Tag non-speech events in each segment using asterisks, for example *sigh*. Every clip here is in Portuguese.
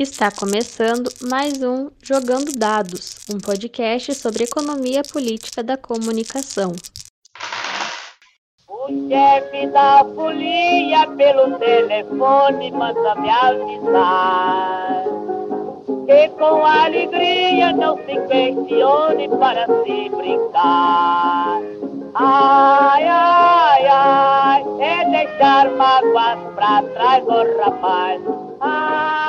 Está começando mais um Jogando Dados, um podcast sobre economia política da comunicação. O chefe da folia pelo telefone manda me avisar que com alegria não se questione para se brincar. Ai, ai, ai, é deixar mágoas pra trás, ô oh, rapaz. Ai,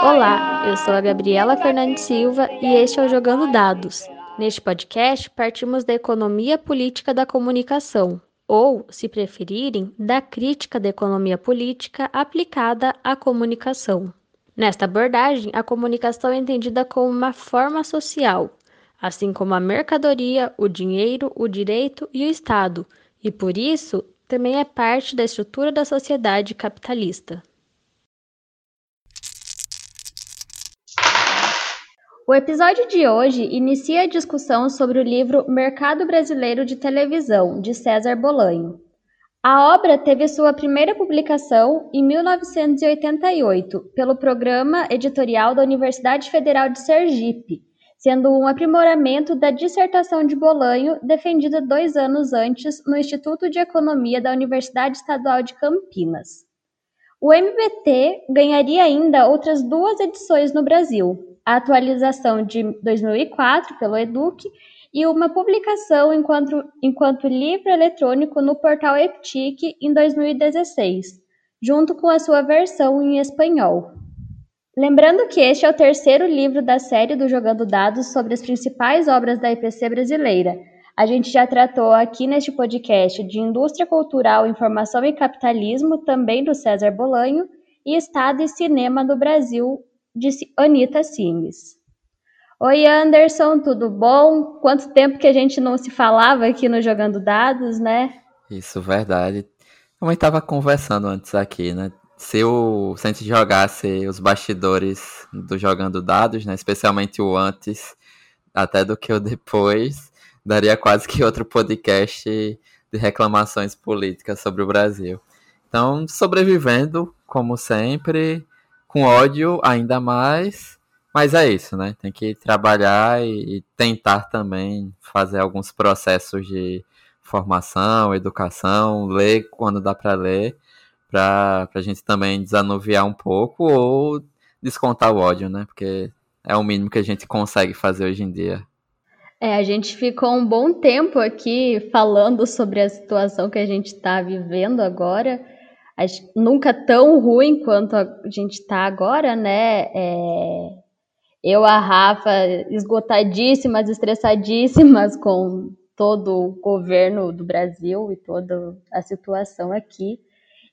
Olá, eu sou a Gabriela Fernandes Silva e este é o Jogando Dados. Neste podcast, partimos da economia política da comunicação, ou, se preferirem, da crítica da economia política aplicada à comunicação. Nesta abordagem, a comunicação é entendida como uma forma social, assim como a mercadoria, o dinheiro, o direito e o Estado, e por isso também é parte da estrutura da sociedade capitalista. O episódio de hoje inicia a discussão sobre o livro Mercado Brasileiro de Televisão, de César Bolanho. A obra teve sua primeira publicação em 1988 pelo Programa Editorial da Universidade Federal de Sergipe, sendo um aprimoramento da dissertação de Bolanho defendida dois anos antes no Instituto de Economia da Universidade Estadual de Campinas. O MBT ganharia ainda outras duas edições no Brasil, a atualização de 2004 pelo Educ e uma publicação enquanto, enquanto livro eletrônico no portal Eptic em 2016, junto com a sua versão em espanhol. Lembrando que este é o terceiro livro da série do Jogando Dados sobre as principais obras da IPC brasileira. A gente já tratou aqui neste podcast de Indústria Cultural, Informação e Capitalismo, também do César Bolanho, e Estado e Cinema do Brasil, de Anitta Simes. Oi Anderson, tudo bom? Quanto tempo que a gente não se falava aqui no Jogando Dados, né? Isso, verdade. Como estava conversando antes aqui, né? se, o, se a gente jogasse os bastidores do Jogando Dados, né, especialmente o antes, até do que o depois, daria quase que outro podcast de reclamações políticas sobre o Brasil. Então, sobrevivendo, como sempre, com ódio ainda mais, mas é isso, né? Tem que trabalhar e, e tentar também fazer alguns processos de formação, educação, ler quando dá para ler para a gente também desanuviar um pouco ou descontar o ódio, né? Porque é o mínimo que a gente consegue fazer hoje em dia. É, a gente ficou um bom tempo aqui falando sobre a situação que a gente está vivendo agora. Nunca tão ruim quanto a gente está agora, né? É... Eu, a Rafa, esgotadíssimas, estressadíssimas *laughs* com todo o governo do Brasil e toda a situação aqui.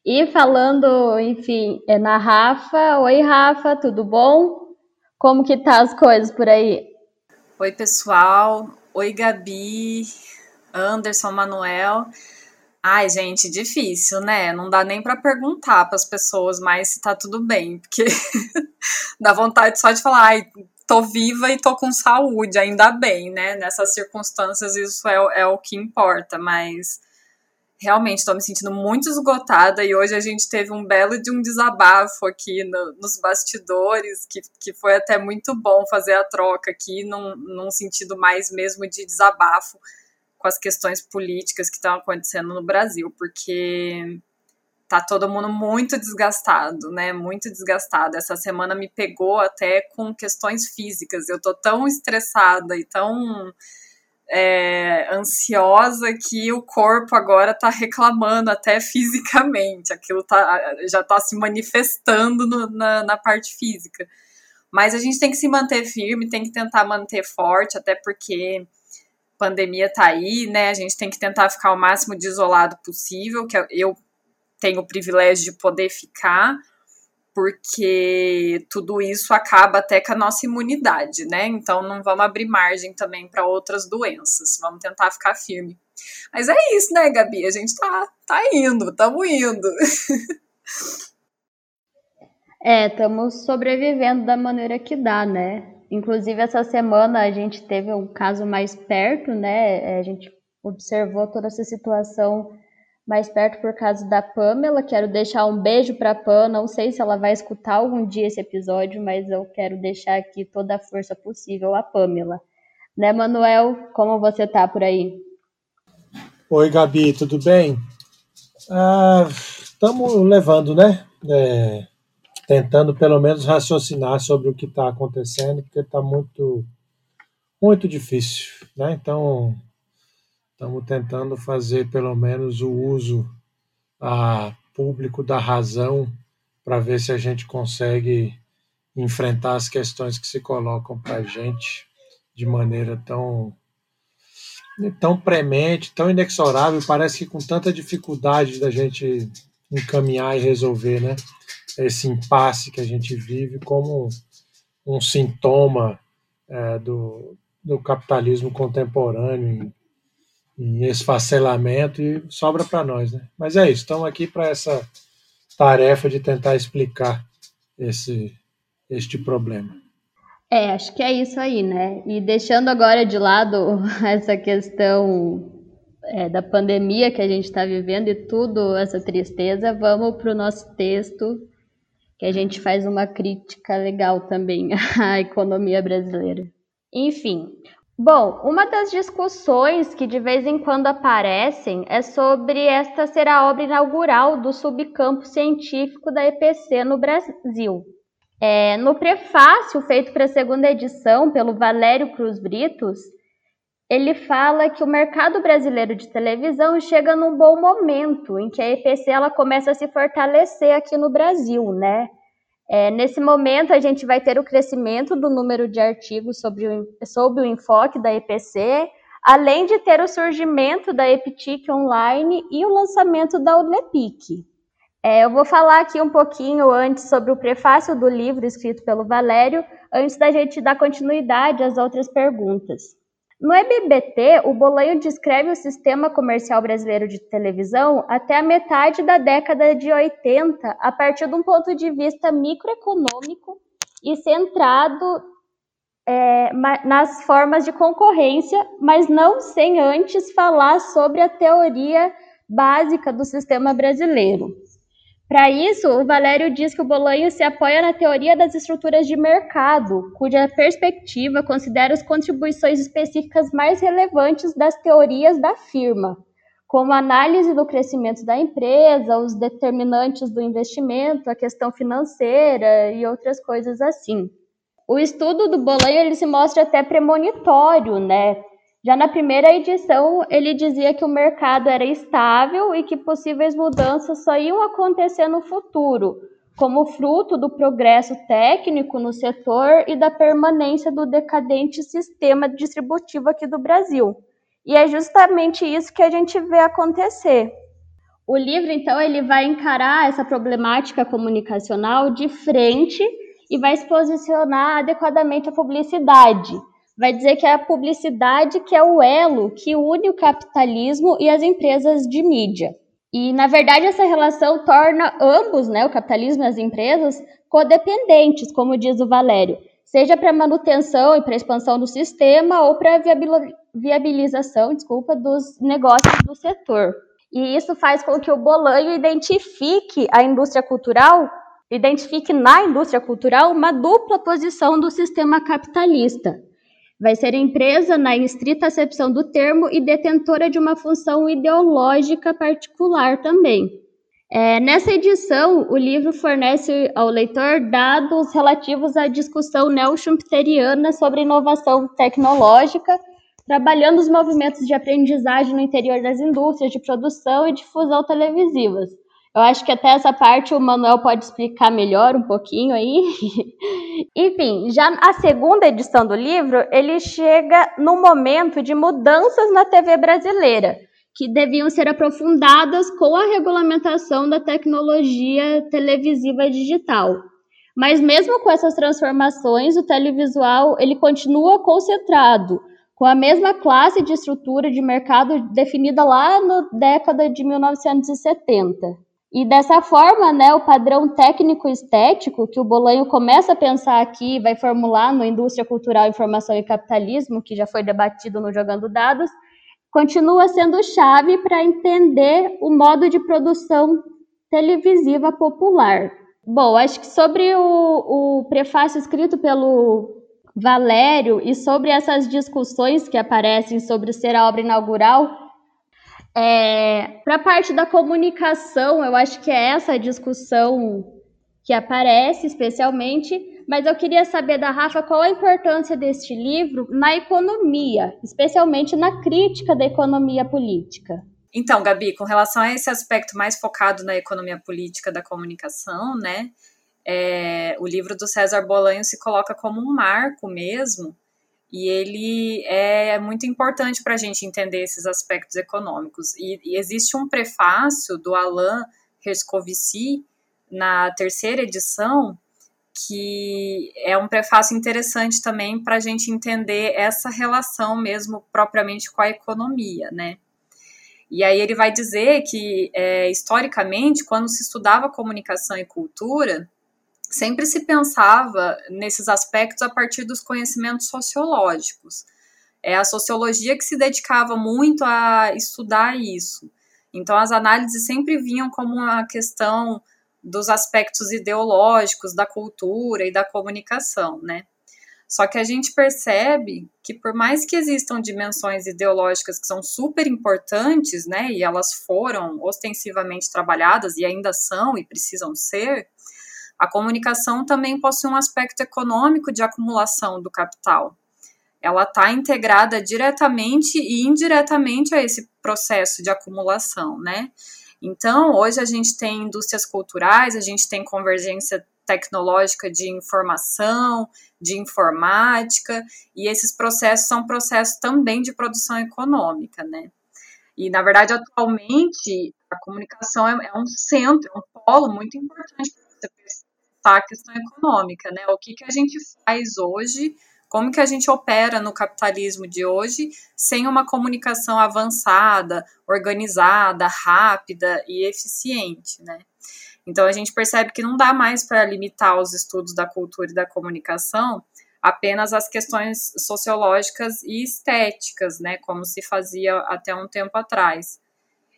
E falando, enfim, é na Rafa. Oi, Rafa, tudo bom? Como que tá as coisas por aí? Oi, pessoal. Oi, Gabi, Anderson, Manuel. Ai, gente, difícil, né? Não dá nem para perguntar para as pessoas mais se tá tudo bem, porque *laughs* dá vontade só de falar, ai, tô viva e tô com saúde, ainda bem, né? Nessas circunstâncias isso é, é o que importa, mas realmente estou me sentindo muito esgotada e hoje a gente teve um belo de um desabafo aqui no, nos bastidores, que, que foi até muito bom fazer a troca aqui, num, num sentido mais mesmo de desabafo com as questões políticas que estão acontecendo no Brasil, porque tá todo mundo muito desgastado, né? Muito desgastado. Essa semana me pegou até com questões físicas. Eu tô tão estressada e tão é, ansiosa que o corpo agora está reclamando até *laughs* fisicamente, aquilo tá, já está se manifestando no, na, na parte física. Mas a gente tem que se manter firme, tem que tentar manter forte, até porque pandemia tá aí, né? A gente tem que tentar ficar o máximo de isolado possível, que eu tenho o privilégio de poder ficar, porque tudo isso acaba até com a nossa imunidade, né? Então não vamos abrir margem também para outras doenças, vamos tentar ficar firme. Mas é isso, né, Gabi? A gente tá, tá indo, estamos indo. *laughs* É, estamos sobrevivendo da maneira que dá, né? Inclusive, essa semana a gente teve um caso mais perto, né? É, a gente observou toda essa situação mais perto por causa da Pamela. Quero deixar um beijo para a Pam. Não sei se ela vai escutar algum dia esse episódio, mas eu quero deixar aqui toda a força possível a Pamela. Né, Manuel? Como você tá por aí? Oi, Gabi, tudo bem? Estamos ah, levando, né? É, tentando pelo menos raciocinar sobre o que está acontecendo, porque está muito, muito difícil, né? Então, Estamos tentando fazer pelo menos o uso a público da razão para ver se a gente consegue enfrentar as questões que se colocam para a gente de maneira tão tão premente, tão inexorável, parece que com tanta dificuldade da gente encaminhar e resolver, né? Esse impasse que a gente vive como um sintoma é, do, do capitalismo contemporâneo em esfacelamento e sobra para nós, né? Mas é isso, estamos aqui para essa tarefa de tentar explicar esse este problema. É, acho que é isso aí, né? E deixando agora de lado *laughs* essa questão é, da pandemia que a gente está vivendo e tudo, essa tristeza, vamos para o nosso texto, que a gente faz uma crítica legal também *laughs* à economia brasileira. Enfim, Bom, uma das discussões que de vez em quando aparecem é sobre esta ser a obra inaugural do subcampo científico da EPC no Brasil. É, no prefácio feito para a segunda edição pelo Valério Cruz Britos, ele fala que o mercado brasileiro de televisão chega num bom momento em que a EPC ela começa a se fortalecer aqui no Brasil, né? É, nesse momento, a gente vai ter o crescimento do número de artigos sobre o, sobre o enfoque da EPC, além de ter o surgimento da EPTIC Online e o lançamento da UNEPIC. É, eu vou falar aqui um pouquinho antes sobre o prefácio do livro escrito pelo Valério, antes da gente dar continuidade às outras perguntas. No EBBT, o Bolanho descreve o sistema comercial brasileiro de televisão até a metade da década de 80, a partir de um ponto de vista microeconômico e centrado é, nas formas de concorrência, mas não sem antes falar sobre a teoria básica do sistema brasileiro. Para isso, o Valério diz que o Bolanho se apoia na teoria das estruturas de mercado, cuja perspectiva considera as contribuições específicas mais relevantes das teorias da firma, como a análise do crescimento da empresa, os determinantes do investimento, a questão financeira e outras coisas assim. O estudo do Bolanho ele se mostra até premonitório, né? Já na primeira edição, ele dizia que o mercado era estável e que possíveis mudanças só iam acontecer no futuro, como fruto do progresso técnico no setor e da permanência do decadente sistema distributivo aqui do Brasil. E é justamente isso que a gente vê acontecer. O livro, então, ele vai encarar essa problemática comunicacional de frente e vai se posicionar adequadamente à publicidade vai dizer que é a publicidade que é o elo que une o capitalismo e as empresas de mídia. E, na verdade, essa relação torna ambos, né, o capitalismo e as empresas, codependentes, como diz o Valério, seja para manutenção e para expansão do sistema ou para viabilização, desculpa, dos negócios do setor. E isso faz com que o Bolanho identifique a indústria cultural, identifique na indústria cultural uma dupla posição do sistema capitalista vai ser empresa na estrita acepção do termo e detentora de uma função ideológica particular também. É, nessa edição, o livro fornece ao leitor dados relativos à discussão neo-schumpeteriana sobre inovação tecnológica, trabalhando os movimentos de aprendizagem no interior das indústrias de produção e difusão televisivas. Eu acho que até essa parte o Manuel pode explicar melhor um pouquinho aí. *laughs* Enfim, já a segunda edição do livro, ele chega no momento de mudanças na TV brasileira, que deviam ser aprofundadas com a regulamentação da tecnologia televisiva digital. Mas mesmo com essas transformações, o televisual ele continua concentrado com a mesma classe de estrutura de mercado definida lá na década de 1970. E dessa forma, né, o padrão técnico-estético que o Bolanho começa a pensar aqui, vai formular no Indústria Cultural, Informação e Capitalismo, que já foi debatido no Jogando Dados, continua sendo chave para entender o modo de produção televisiva popular. Bom, acho que sobre o, o prefácio escrito pelo Valério e sobre essas discussões que aparecem sobre ser a obra inaugural, é, para a parte da comunicação, eu acho que é essa discussão que aparece especialmente, mas eu queria saber da Rafa qual a importância deste livro na economia, especialmente na crítica da economia política. Então, Gabi, com relação a esse aspecto mais focado na economia política da comunicação, né, é, o livro do César Bolanho se coloca como um marco mesmo, e ele é muito importante para a gente entender esses aspectos econômicos. E, e existe um prefácio do Alain Herscovici, na terceira edição, que é um prefácio interessante também para a gente entender essa relação mesmo propriamente com a economia, né? E aí ele vai dizer que, é, historicamente, quando se estudava comunicação e cultura, sempre se pensava nesses aspectos a partir dos conhecimentos sociológicos. É a sociologia que se dedicava muito a estudar isso. Então, as análises sempre vinham como uma questão dos aspectos ideológicos da cultura e da comunicação, né? Só que a gente percebe que por mais que existam dimensões ideológicas que são super importantes, né, e elas foram ostensivamente trabalhadas e ainda são e precisam ser, a comunicação também possui um aspecto econômico de acumulação do capital. Ela está integrada diretamente e indiretamente a esse processo de acumulação, né? Então, hoje a gente tem indústrias culturais, a gente tem convergência tecnológica de informação, de informática, e esses processos são processos também de produção econômica, né? E, na verdade, atualmente, a comunicação é, é um centro, é um polo muito importante a questão econômica, né? O que, que a gente faz hoje como que a gente opera no capitalismo de hoje sem uma comunicação avançada, organizada, rápida e eficiente, né? Então a gente percebe que não dá mais para limitar os estudos da cultura e da comunicação apenas às questões sociológicas e estéticas, né, como se fazia até um tempo atrás.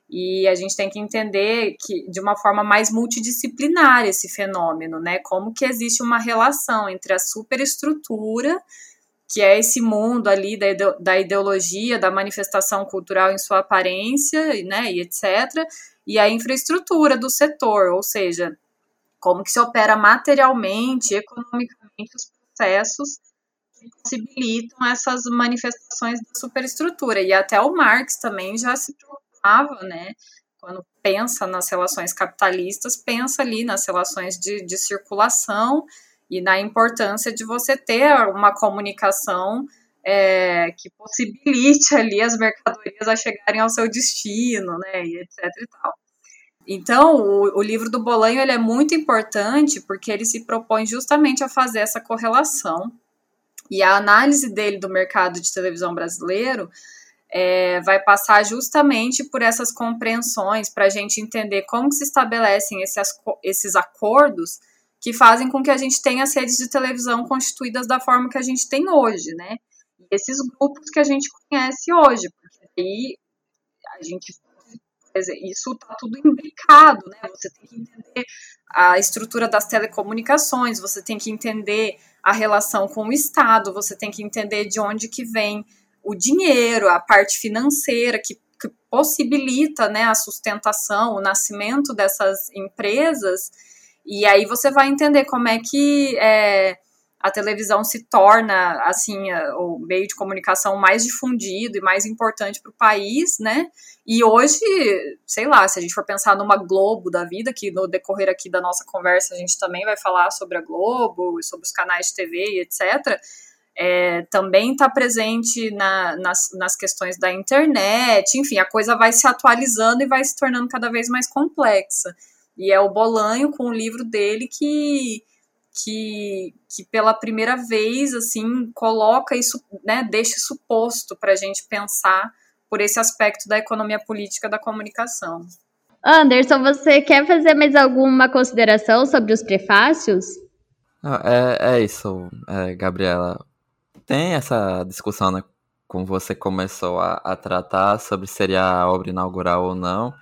E a gente tem que entender que de uma forma mais multidisciplinar esse fenômeno, né? Como que existe uma relação entre a superestrutura, que é esse mundo ali da, ideologia, da manifestação cultural em sua aparência, né, e etc., e a infraestrutura do setor, ou seja, como que se opera materialmente, economicamente os processos que possibilitam essas manifestações da superestrutura. E até o Marx também já se preocupava, né, quando pensa nas relações capitalistas, pensa ali nas relações de, de circulação e na importância de você ter uma comunicação é, que possibilite ali as mercadorias a chegarem ao seu destino, né, e etc e tal. Então, o, o, livro do Bolanho ele é muito importante porque ele se propõe justamente a fazer essa correlação. E a análise dele do mercado de televisão brasileiro é, vai passar justamente por essas compreensões para a gente entender como se estabelecem esses, esses acordos que fazem com que a gente tenha as redes de televisão constituídas da forma que a gente tem hoje, né? E esses grupos que a gente conhece hoje, porque aí a gente isso está tudo imbricado, né? Você tem que entender a estrutura das telecomunicações, você tem que entender a relação com o Estado, você tem que entender de onde que vem o dinheiro, a parte financeira que, que possibilita né, a sustentação, o nascimento dessas empresas, e aí você vai entender como é que é, a televisão se torna assim o meio de comunicação mais difundido e mais importante para o país, né? E hoje, sei lá, se a gente for pensar numa Globo da vida, que no decorrer aqui da nossa conversa a gente também vai falar sobre a Globo, sobre os canais de TV, etc. É, também está presente na, nas, nas questões da internet, enfim, a coisa vai se atualizando e vai se tornando cada vez mais complexa. E é o Bolanho com o livro dele que que, que pela primeira vez assim coloca isso, né, deixa isso posto para a gente pensar por esse aspecto da economia política da comunicação. Anderson, você quer fazer mais alguma consideração sobre os prefácios? é, é isso, é, Gabriela. Tem essa discussão, né? como você começou a, a tratar sobre se seria a obra inaugural ou não.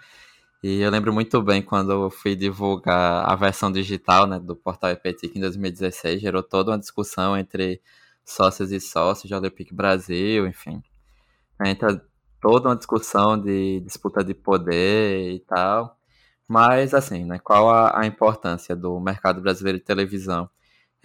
E eu lembro muito bem quando eu fui divulgar a versão digital né, do portal EPTIC em 2016, gerou toda uma discussão entre sócios e sócios de Olympic Brasil, enfim. Entra toda uma discussão de disputa de poder e tal. Mas, assim, né, qual a, a importância do mercado brasileiro de televisão?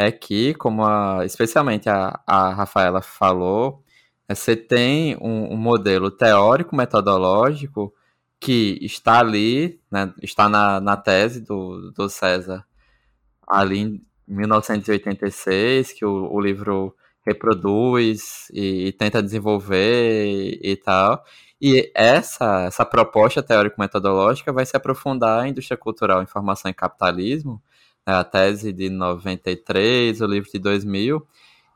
É que, como a, especialmente a, a Rafaela falou, é, você tem um, um modelo teórico, metodológico, que está ali, né, está na, na tese do, do César, ali em 1986, que o, o livro reproduz e, e tenta desenvolver e, e, tal. E essa, essa proposta teórico-metodológica vai se aprofundar em indústria cultural, informação e capitalismo, a tese de 93, o livro de 2000,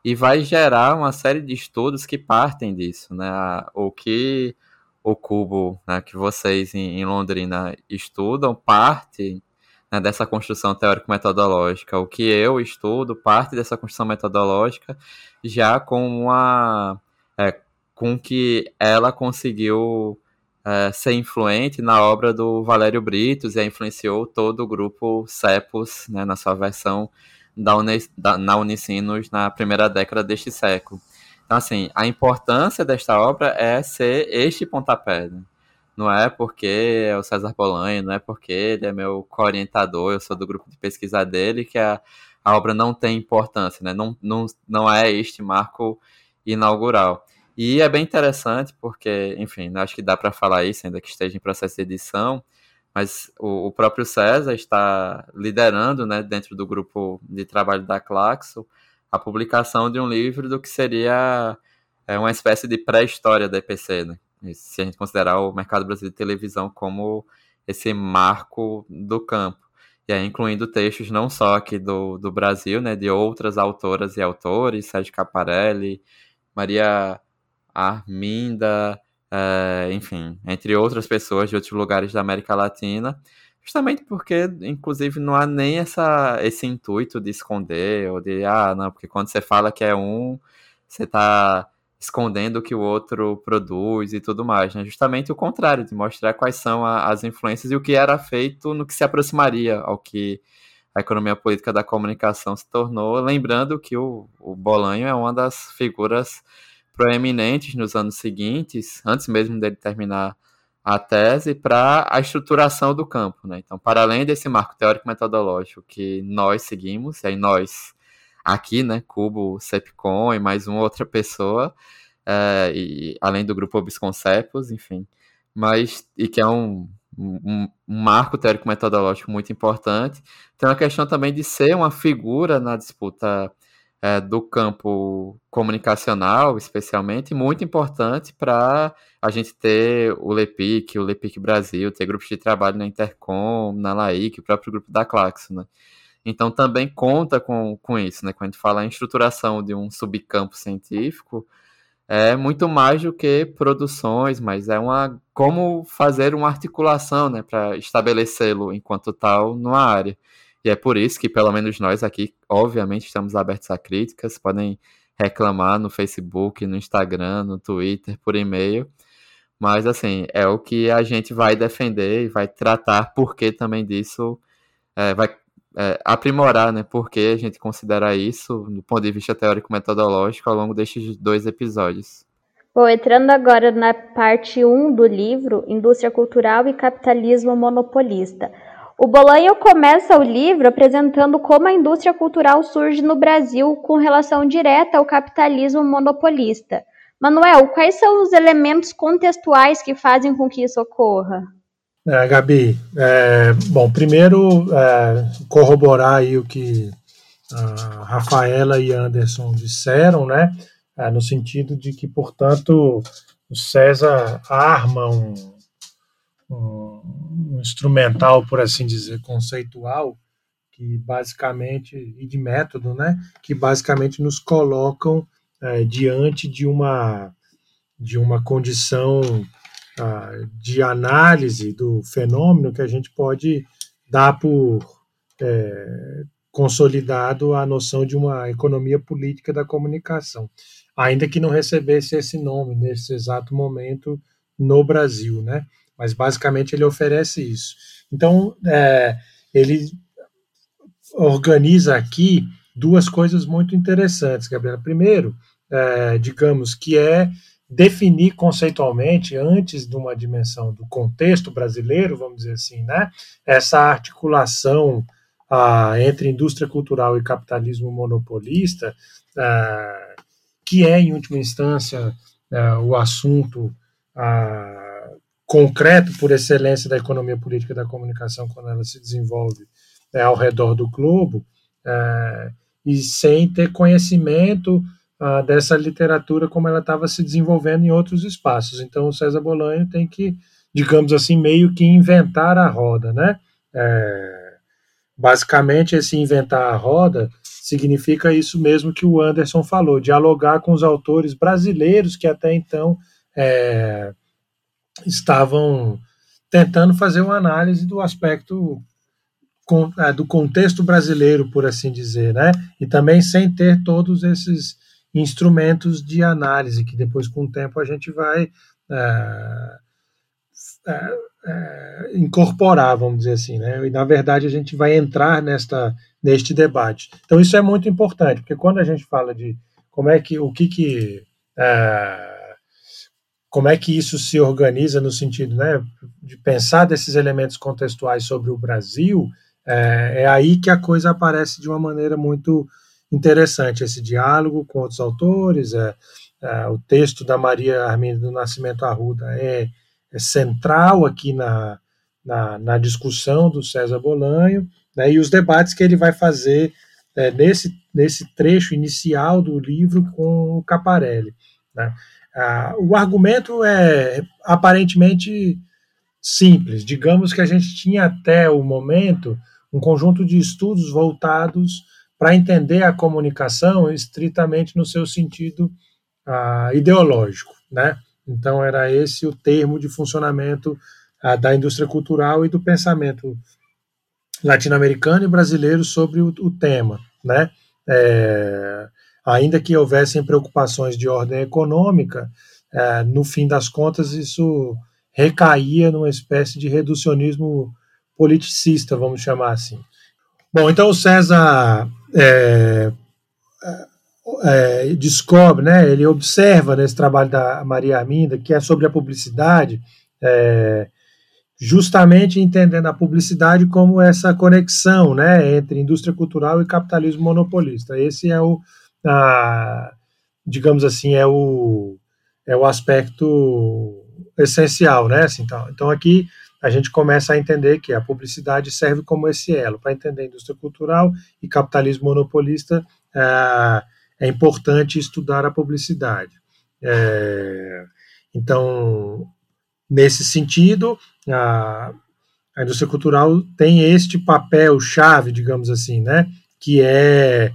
e vai gerar uma série de estudos que partem disso, né? O que o cubo né, que vocês em, em Londrina estudam parte né, dessa construção teórico-metodológica. O que eu estudo parte dessa construção metodológica já com uma é, com que ela conseguiu é, ser influente na obra do Valério Britos e influenciou todo o grupo CEPOS né, na sua versão da, Uni, da, na Unicinos na primeira década deste século. Então, assim, a importância desta obra é ser este pontapé. Né? Não é porque é o César Bolanho, não é porque ele é meu co-orientador, eu sou do grupo de pesquisa dele, que a, a obra não tem importância, né? Não, não, não é este marco inaugural. E é bem interessante porque, enfim, acho que dá para falar isso, ainda que esteja em processo de edição, mas o, o, próprio César está liderando, né, dentro do grupo de trabalho da Claxo, a publicação de um livro do que seria é, uma espécie de pré-história da EPC, né? se a gente considerar o mercado brasileiro de televisão como esse marco do campo. E aí, incluindo textos não só aqui do, do Brasil, né, de outras autoras e autores, Sérgio Caparelli, Maria Arminda, é, enfim, entre outras pessoas de outros lugares da América Latina, justamente porque, inclusive, não há nem essa, esse intuito de esconder, ou de, ah, não, porque quando você fala que é um, você está escondendo o que o outro produz e tudo mais, né? Justamente o contrário, de mostrar quais são a, as influências e o que era feito no que se aproximaria ao que a economia política da comunicação se tornou, lembrando que o, o Bolanho é uma das figuras proeminentes nos anos seguintes, antes mesmo dele terminar a tese, para a estruturação do campo, né? Então, para além desse marco teórico metodológico que nós seguimos, e aí nós aqui, né, Cubo, Cepcom e mais uma outra pessoa, é, e, além do grupo Obisconcepos, enfim, mas, e que é um, um, um marco teórico-metodológico muito importante, tem uma questão também de ser uma figura na disputa é, do campo comunicacional, especialmente, muito importante para a gente ter o LEPIC, o LEPIC Brasil, ter grupos de trabalho na Intercom, na LAIC, o próprio grupo da Claxo, né? Então também conta com, com isso, né? Quando a gente fala em estruturação de um subcampo científico, é muito mais do que produções, mas é uma como fazer uma articulação, né, para estabelecê-lo enquanto tal numa área. E é por isso que pelo menos nós aqui, obviamente, estamos abertos a críticas, podem reclamar no Facebook, no Instagram, no Twitter, por e-mail. Mas assim, é o que a gente vai defender e vai tratar porque também disso é, vai é, aprimorar, né? Porque a gente considera isso do ponto de vista teórico-metodológico ao longo destes dois episódios. Bom, entrando agora na parte 1 do livro, Indústria Cultural e Capitalismo Monopolista. O Bolanho começa o livro apresentando como a indústria cultural surge no Brasil com relação direta ao capitalismo monopolista. Manuel, quais são os elementos contextuais que fazem com que isso ocorra? É, Gabi, é, bom, primeiro é, corroborar aí o que a Rafaela e Anderson disseram, né, é, no sentido de que, portanto, o César arma um, um, um instrumental, por assim dizer, conceitual, que basicamente, e de método, né, que basicamente nos colocam é, diante de uma, de uma condição de análise do fenômeno que a gente pode dar por é, consolidado a noção de uma economia política da comunicação. ainda que não recebesse esse nome nesse exato momento no Brasil, né? Mas basicamente ele oferece isso. Então, é, ele organiza aqui duas coisas muito interessantes, Gabriela. Primeiro, é, digamos que é definir conceitualmente, antes de uma dimensão do contexto brasileiro, vamos dizer assim, né, essa articulação ah, entre indústria cultural e capitalismo monopolista, ah, que é, em última instância, ah, o assunto ah, concreto por excelência da economia política da comunicação quando ela se desenvolve é, ao redor do globo, é, e sem ter conhecimento uh, dessa literatura como ela estava se desenvolvendo em outros espaços. Então, o César Bolanho tem que, digamos assim, meio que inventar a roda, né? É, basicamente, esse inventar a roda significa isso mesmo que o Anderson falou, dialogar com os autores brasileiros que até então é, estavam tentando fazer uma análise do aspecto é, do contexto brasileiro, por assim dizer, né? E também sem ter todos esses instrumentos de análise, que depois, com o tempo, a gente vai é, é, é, incorporar, vamos dizer assim, né? E, na verdade, a gente vai entrar nesta, neste debate. Então, isso é muito importante, porque quando a gente fala de como é que, o que que, é, como é que isso se organiza no sentido, né, de pensar desses elementos contextuais sobre o Brasil, é, é aí que a coisa aparece de uma maneira muito interessante esse diálogo com outros autores. É, é, o texto da Maria Arminda do Nascimento Arruda é, é central aqui na, na, na, discussão do César Bolanho, né, e os debates que ele vai fazer é, nesse, nesse trecho inicial do livro com o Caparelli. Né. Ah, o argumento é aparentemente simples. Digamos que a gente tinha até o momento um conjunto de estudos voltados para entender a comunicação estritamente no seu sentido ah, ideológico, né? Então era esse o termo de funcionamento ah, da indústria cultural e do pensamento latino-americano e brasileiro sobre o, o tema, né? É, ainda que houvessem preocupações de ordem econômica, é, no fim das contas isso recaía numa espécie de reducionismo politicista, vamos chamar assim. Bom, então o César é, é, descobre, né, ele observa nesse trabalho da Maria Arminda, que é sobre a publicidade, é, justamente entendendo a publicidade como essa conexão né, entre indústria cultural e capitalismo monopolista. Esse é o, digamos assim, é o, é o aspecto essencial, né? Assim, então, então aqui a gente começa a entender que a publicidade serve como esse elo. Para entender a indústria cultural e capitalismo monopolista, é, é importante estudar a publicidade. É, então, nesse sentido, a, a indústria cultural tem este papel chave, digamos assim, né, que é,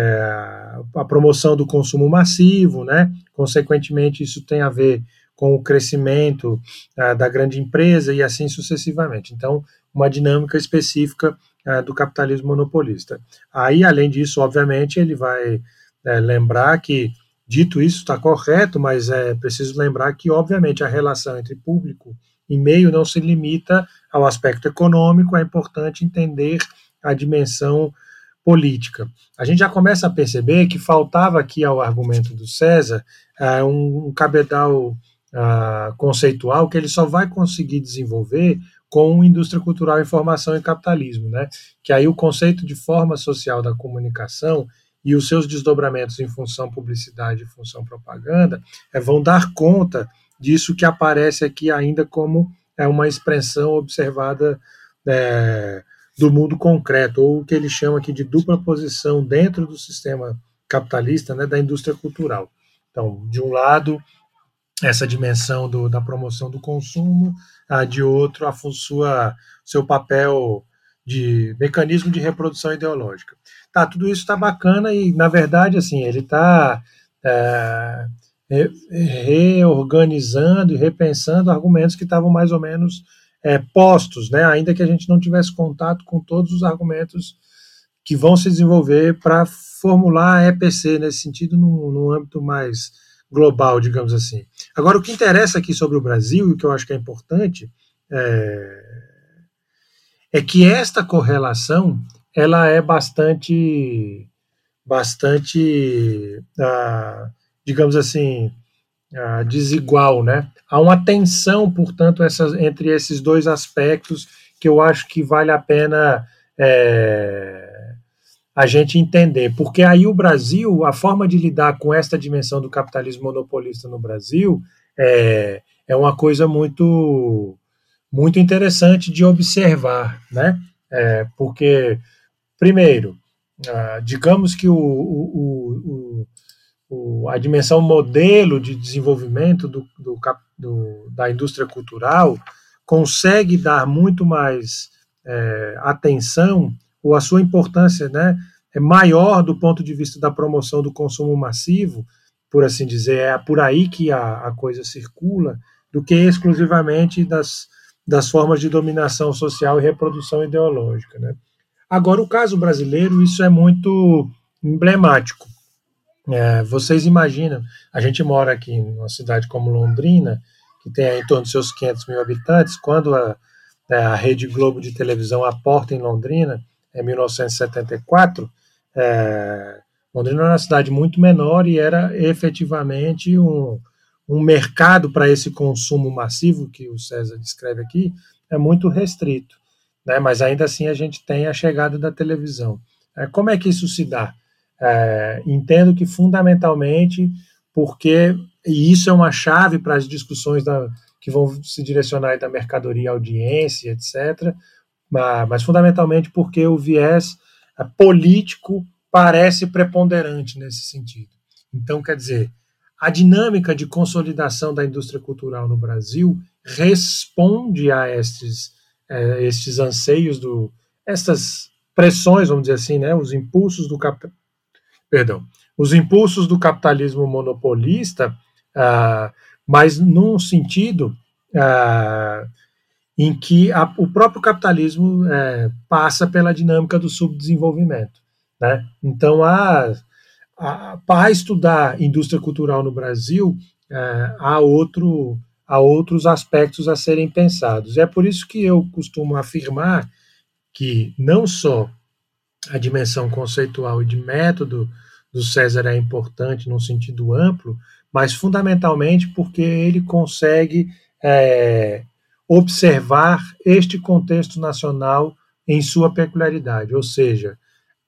é, a promoção do consumo massivo, né, consequentemente isso tem a ver com o crescimento uh, da grande empresa e assim sucessivamente. Então, uma dinâmica específica uh, do capitalismo monopolista. Aí, além disso, obviamente, ele vai uh, lembrar que, dito isso, está correto, mas é preciso lembrar que, obviamente, a relação entre público e meio não se limita ao aspecto econômico, é importante entender a dimensão política. A gente já começa a perceber que faltava aqui ao argumento do César uh, um, cabedal uh, conceitual que ele só vai conseguir desenvolver com indústria cultural, informação e capitalismo, né? Que aí o conceito de forma social da comunicação e os seus desdobramentos em função publicidade e função propaganda é, vão dar conta disso que aparece aqui ainda como é uma expressão observada é, do mundo concreto, ou o que ele chama aqui de dupla posição dentro do sistema capitalista, né, da indústria cultural. Então, de um lado, essa dimensão do, da promoção do consumo, a de outro a sua seu papel de mecanismo de reprodução ideológica. Tá, tudo isso está bacana e na verdade assim ele está é, reorganizando e repensando argumentos que estavam mais ou menos é, postos, né? Ainda que a gente não tivesse contato com todos os argumentos que vão se desenvolver para formular EPC nesse sentido, num, num âmbito mais global, digamos assim. Agora, o que interessa aqui sobre o Brasil, e o que eu acho que é importante, é, é que esta correlação ela é bastante, bastante, ah, digamos assim, desigual, né? Há uma tensão, portanto, essas, entre esses dois aspectos que eu acho que vale a pena é, a gente entender, porque aí o Brasil, a forma de lidar com esta dimensão do capitalismo monopolista no Brasil é, é uma coisa muito muito interessante de observar, né? É, porque, primeiro, ah, digamos que o, o, o, a dimensão modelo de desenvolvimento do, do, do, da indústria cultural consegue dar muito mais é, atenção, ou a sua importância né, é maior do ponto de vista da promoção do consumo massivo, por assim dizer, é por aí que a, a coisa circula, do que exclusivamente das, das formas de dominação social e reprodução ideológica. Né? Agora, o caso brasileiro, isso é muito emblemático. É, vocês imaginam, a gente mora aqui em uma cidade como Londrina, que tem em torno de seus 500 mil habitantes, quando a, né, a Rede Globo de televisão aporta em Londrina, em 1974, é, Londrina era uma cidade muito menor e era efetivamente um, um mercado para esse consumo massivo que o César descreve aqui é muito restrito, né? Mas ainda assim a gente tem a chegada da televisão. É, como é que isso se dá? É, entendo que fundamentalmente porque e isso é uma chave para as discussões da, que vão se direcionar da mercadoria, audiência, etc. Mas, mas fundamentalmente porque o viés é, político parece preponderante nesse sentido. Então, quer dizer, a dinâmica de consolidação da indústria cultural no Brasil responde a estes, é, estes anseios, do, estas pressões, vamos dizer assim, né, os impulsos do. Perdão, os impulsos do capitalismo monopolista, ah, mas num sentido ah, em que a, o próprio capitalismo é, passa pela dinâmica do subdesenvolvimento. Né? Então, a para estudar indústria cultural no Brasil, é, há, outro, há outros aspectos a serem pensados. É por isso que eu costumo afirmar que não só a dimensão conceitual e de método do César é importante num sentido amplo, mas fundamentalmente porque ele consegue é, observar este contexto nacional em sua peculiaridade, ou seja,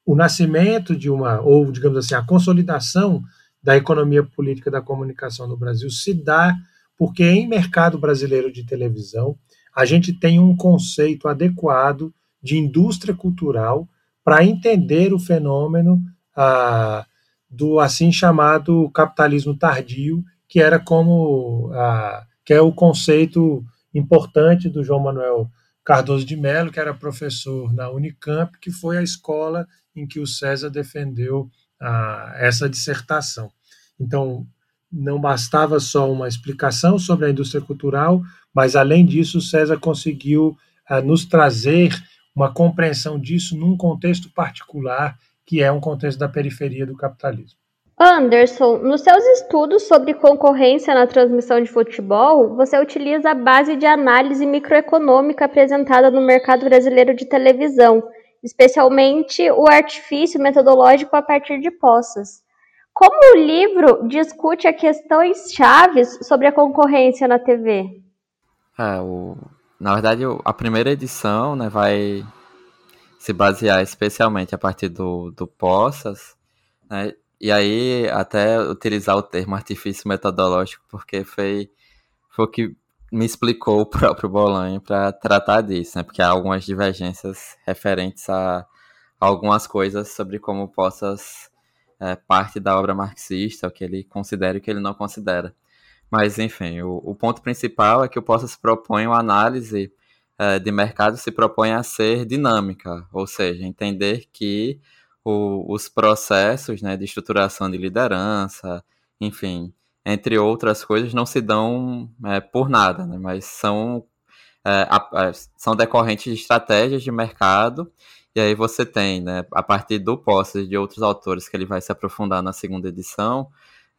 o nascimento de uma, ou digamos assim, a consolidação da economia política da comunicação no Brasil se dá porque em mercado brasileiro de televisão a gente tem um conceito adequado de indústria cultural para entender o fenômeno ah, do assim chamado capitalismo tardio, que era como ah, que é o conceito importante do João Manuel Cardoso de Mello, que era professor na Unicamp, que foi a escola em que o César defendeu ah, essa dissertação. Então, não bastava só uma explicação sobre a indústria cultural, mas, além disso, o César conseguiu ah, nos trazer uma compreensão disso num contexto particular, que é um contexto da periferia do capitalismo. Anderson, nos seus estudos sobre concorrência na transmissão de futebol, você utiliza a base de análise microeconômica apresentada no mercado brasileiro de televisão especialmente o artifício metodológico a partir de poças. Como o livro discute as questões chaves sobre a concorrência na TV? É, o, na verdade, a primeira edição né, vai se basear especialmente a partir do, do Poças, né, e aí até utilizar o termo artifício metodológico, porque foi, foi o que me explicou o próprio Bolanho para tratar disso, né? Porque há algumas divergências referentes a, algumas coisas sobre como possas é, parte da obra marxista, o que ele considera e o que ele não considera. Mas, enfim, o, o ponto principal é que o Poça se propõe uma análise é, de mercado, se propõe a ser dinâmica, ou seja, entender que o, os processos né, de estruturação de liderança, enfim, entre outras coisas, não se dão é, por nada, né? mas são, é, a, são decorrentes de estratégias de mercado E aí você tem, né, a partir do posse de outros autores que ele vai se aprofundar na segunda edição,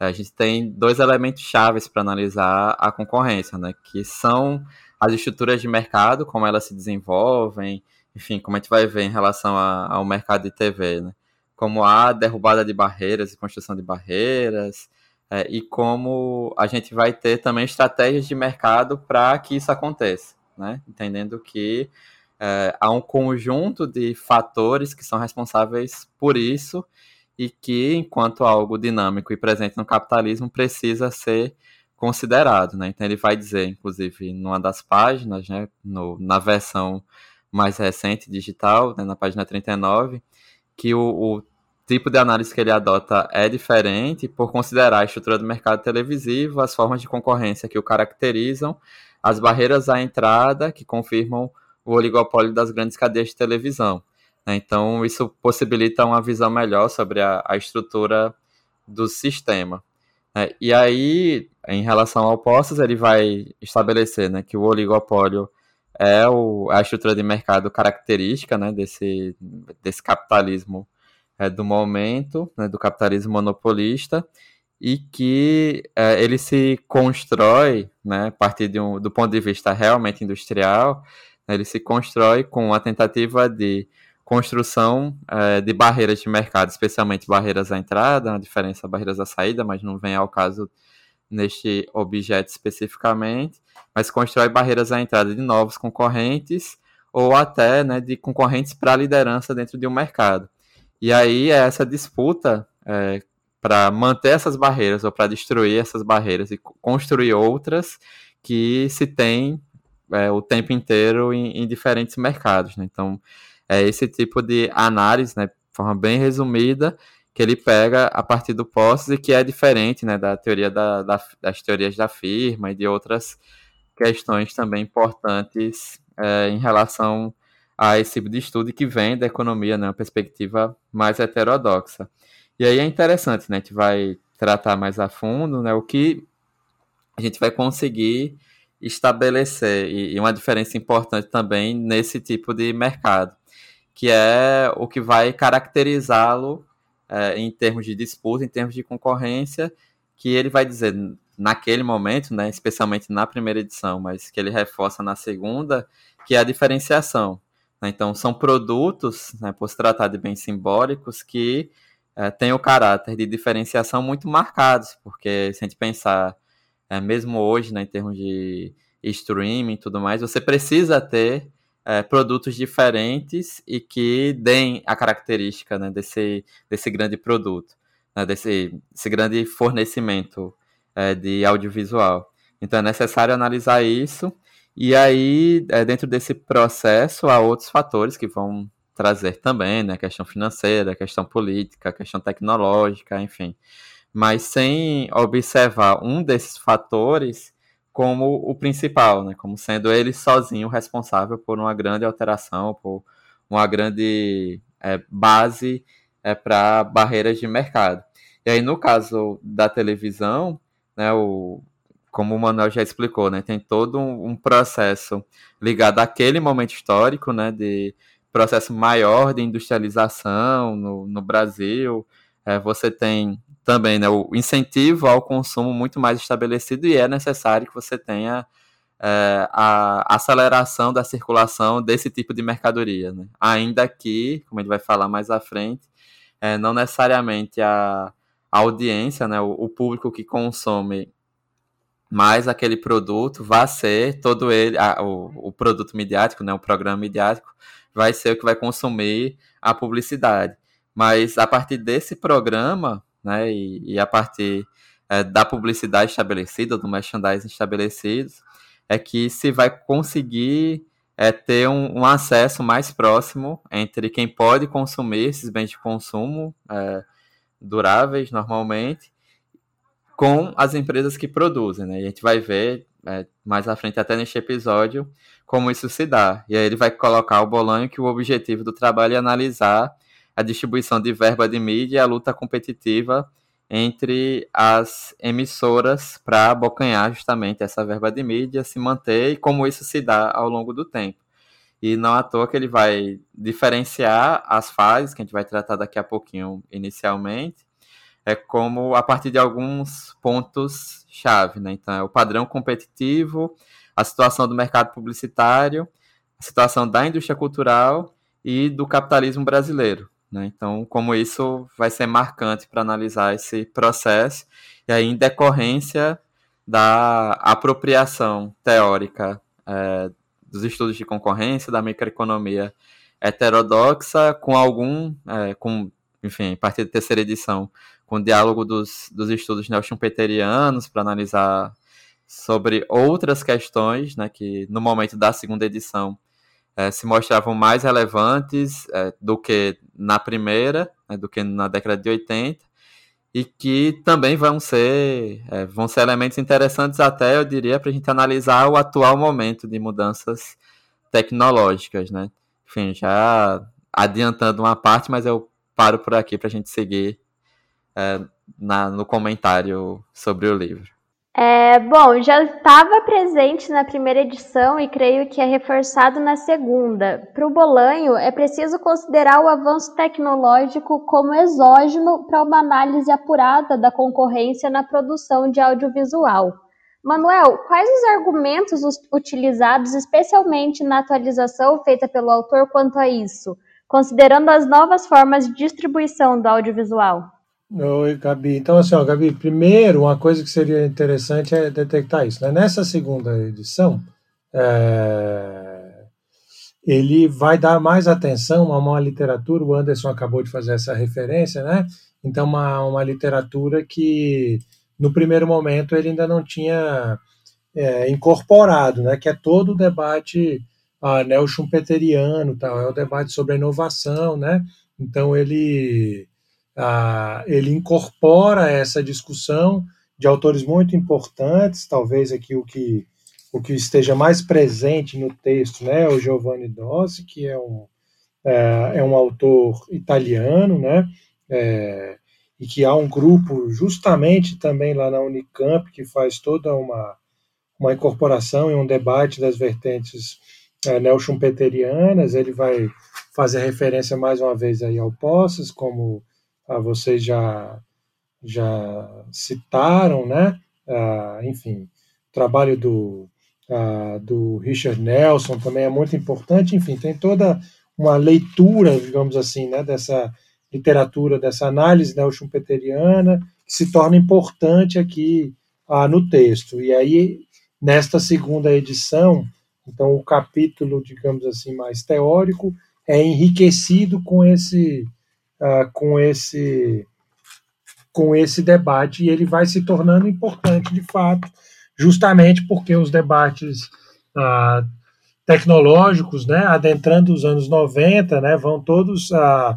a gente tem dois elementos chaves para analisar a concorrência, né, que são as estruturas de mercado, como elas se desenvolvem, enfim, como a gente vai ver em relação a, ao mercado de TV, né? Como a derrubada de barreiras e construção de barreiras, é, e como a gente vai ter também estratégias de mercado para que isso aconteça, né? Entendendo que é, há um conjunto de fatores que são responsáveis por isso e que, enquanto algo dinâmico e presente no capitalismo, precisa ser considerado, né? Então ele vai dizer, inclusive, numa das páginas, né, no, na versão mais recente digital, né, na página 39, que o, o tipo de análise que ele adota é diferente por considerar a estrutura do mercado televisivo, as formas de concorrência que o caracterizam, as barreiras à entrada que confirmam o oligopólio das grandes cadeias de televisão. Né? Então, isso possibilita uma visão melhor sobre a, a estrutura do sistema. Né? E aí, em relação ao postos, ele vai estabelecer né, que o oligopólio é o, a estrutura de mercado característica né, desse, desse capitalismo é, do momento, né, do capitalismo monopolista, e que é, ele se constrói, né, a partir de um, do ponto de vista realmente industrial, né, ele se constrói com a tentativa de construção é, de barreiras de mercado, especialmente barreiras à entrada, a diferença barreiras à saída, mas não vem ao caso neste objeto especificamente, mas constrói barreiras à entrada de novos concorrentes ou até né, de concorrentes para a liderança dentro de um mercado. E aí é essa disputa é, para manter essas barreiras ou para destruir essas barreiras e construir outras que se tem é, o tempo inteiro em, em diferentes mercados. Né? Então, é esse tipo de análise, né, de forma bem resumida, que ele pega a partir do postos e que é diferente né, da teoria da, da, das teorias da firma e de outras questões também importantes é, em relação a esse tipo de estudo que vem da economia, né, uma perspectiva mais heterodoxa. E aí é interessante, né, a gente vai tratar mais a fundo, né, o que a gente vai conseguir estabelecer e, e uma diferença importante também nesse tipo de mercado, que é o que vai caracterizá-lo é, em termos de disputa, em termos de concorrência, que ele vai dizer naquele momento, né, especialmente na primeira edição, mas que ele reforça na segunda, que é a diferenciação. Né? Então, são produtos, né, por se tratar de bens simbólicos, que é, têm o caráter de diferenciação muito marcados, porque se a gente pensar, é, mesmo hoje, né, em termos de streaming e tudo mais, você precisa ter é, produtos diferentes e que deem a característica né, desse, desse grande produto, né, desse, desse grande fornecimento é, de audiovisual. Então é necessário analisar isso e aí, é, dentro desse processo, há outros fatores que vão trazer também, né? Questão financeira, questão política, questão tecnológica, enfim. Mas sem observar um desses fatores como o principal, né? Como sendo ele sozinho responsável por uma grande alteração, por uma grande é, base é, para barreiras de mercado. E aí, no caso da televisão, né, o, como o Manuel já explicou, né, tem todo um, um, processo ligado àquele momento histórico, né, de processo maior de industrialização no, no Brasil. É, você tem também né, o incentivo ao consumo muito mais estabelecido e é necessário que você tenha é, a aceleração da circulação desse tipo de mercadoria. Né? Ainda que, como gente vai falar mais à frente, é, não necessariamente a, a audiência, né, o, o público que consome mas aquele produto vai ser todo ele, a, o, o produto midiático, né, o programa midiático, vai ser o que vai consumir a publicidade. Mas a partir desse programa, né, e, e a partir é, da publicidade estabelecida, do merchandising estabelecido, é que se vai conseguir é, ter um, um, acesso mais próximo entre quem pode consumir esses bens de consumo é, duráveis normalmente com as empresas que produzem, né? E a gente vai ver é, mais à frente, até neste episódio, como isso se dá. E aí ele vai colocar o Bolanho que o objetivo do trabalho é analisar a distribuição de verba de mídia e a luta competitiva entre as emissoras para abocanhar justamente essa verba de mídia, se manter e como isso se dá ao longo do tempo. E não à toa que ele vai diferenciar as fases, que a gente vai tratar daqui a pouquinho inicialmente, é como a partir de alguns pontos-chave. Né? Então, é o padrão competitivo, a situação do mercado publicitário, a situação da indústria cultural e do capitalismo brasileiro. Né? Então, como isso vai ser marcante para analisar esse processo, e aí, em decorrência da apropriação teórica é, dos estudos de concorrência, da microeconomia heterodoxa, com algum, é, com, enfim, a partir da terceira edição, com o diálogo dos, dos estudos neo-schumpeterianos para analisar sobre outras questões, né, que no momento da segunda edição é, se mostravam mais relevantes é, do que na primeira, né, do que na década de 80, e que também vão ser, é, vão ser elementos interessantes até, eu diria, para a gente analisar o atual momento de mudanças tecnológicas, né? Enfim, já adiantando uma parte, mas eu paro por aqui para a gente seguir é, na, no comentário sobre o livro. É, bom, já estava presente na primeira edição e creio que é reforçado na segunda. Para o Bolanho, é preciso considerar o avanço tecnológico como exógeno para uma análise apurada da concorrência na produção de audiovisual. Manuel, quais os argumentos utilizados especialmente na atualização feita pelo autor quanto a isso, considerando as novas formas de distribuição do audiovisual? Oi, Gabi. Então, assim, ó, Gabi, primeiro, uma coisa que seria interessante é detectar isso. Né? Nessa segunda edição, é... ele vai dar mais atenção a uma literatura, o Anderson acabou de fazer essa referência, né? Então, uma, uma literatura que, no primeiro momento, ele ainda não tinha é, incorporado, né? Que é todo o debate ah, neo-schumpeteriano, tal, é o debate sobre a inovação, né? Então, ele ah, ele incorpora essa discussão de autores muito importantes, talvez aqui o que, o que esteja mais presente no texto, né, o Giovanni Dossi, que é um, é, é um autor italiano, né, é, e que há um grupo justamente também lá na Unicamp que faz toda uma, uma incorporação e um debate das vertentes é, neo-schumpeterianas, ele vai fazer referência mais uma vez aí ao Posses como ah, vocês já, já citaram, né? Ah, enfim, o trabalho do, ah, do Richard Nelson também é muito importante. Enfim, tem toda uma leitura, digamos assim, né, dessa literatura, dessa análise neo-schumpeteriana, que se torna importante aqui ah, no texto. E aí, nesta segunda edição, então o capítulo, digamos assim, mais teórico, é enriquecido com esse uh, com esse com esse debate e ele vai se tornando importante de fato, justamente porque os debates uh, tecnológicos, né, adentrando os anos 90, né, vão todos uh,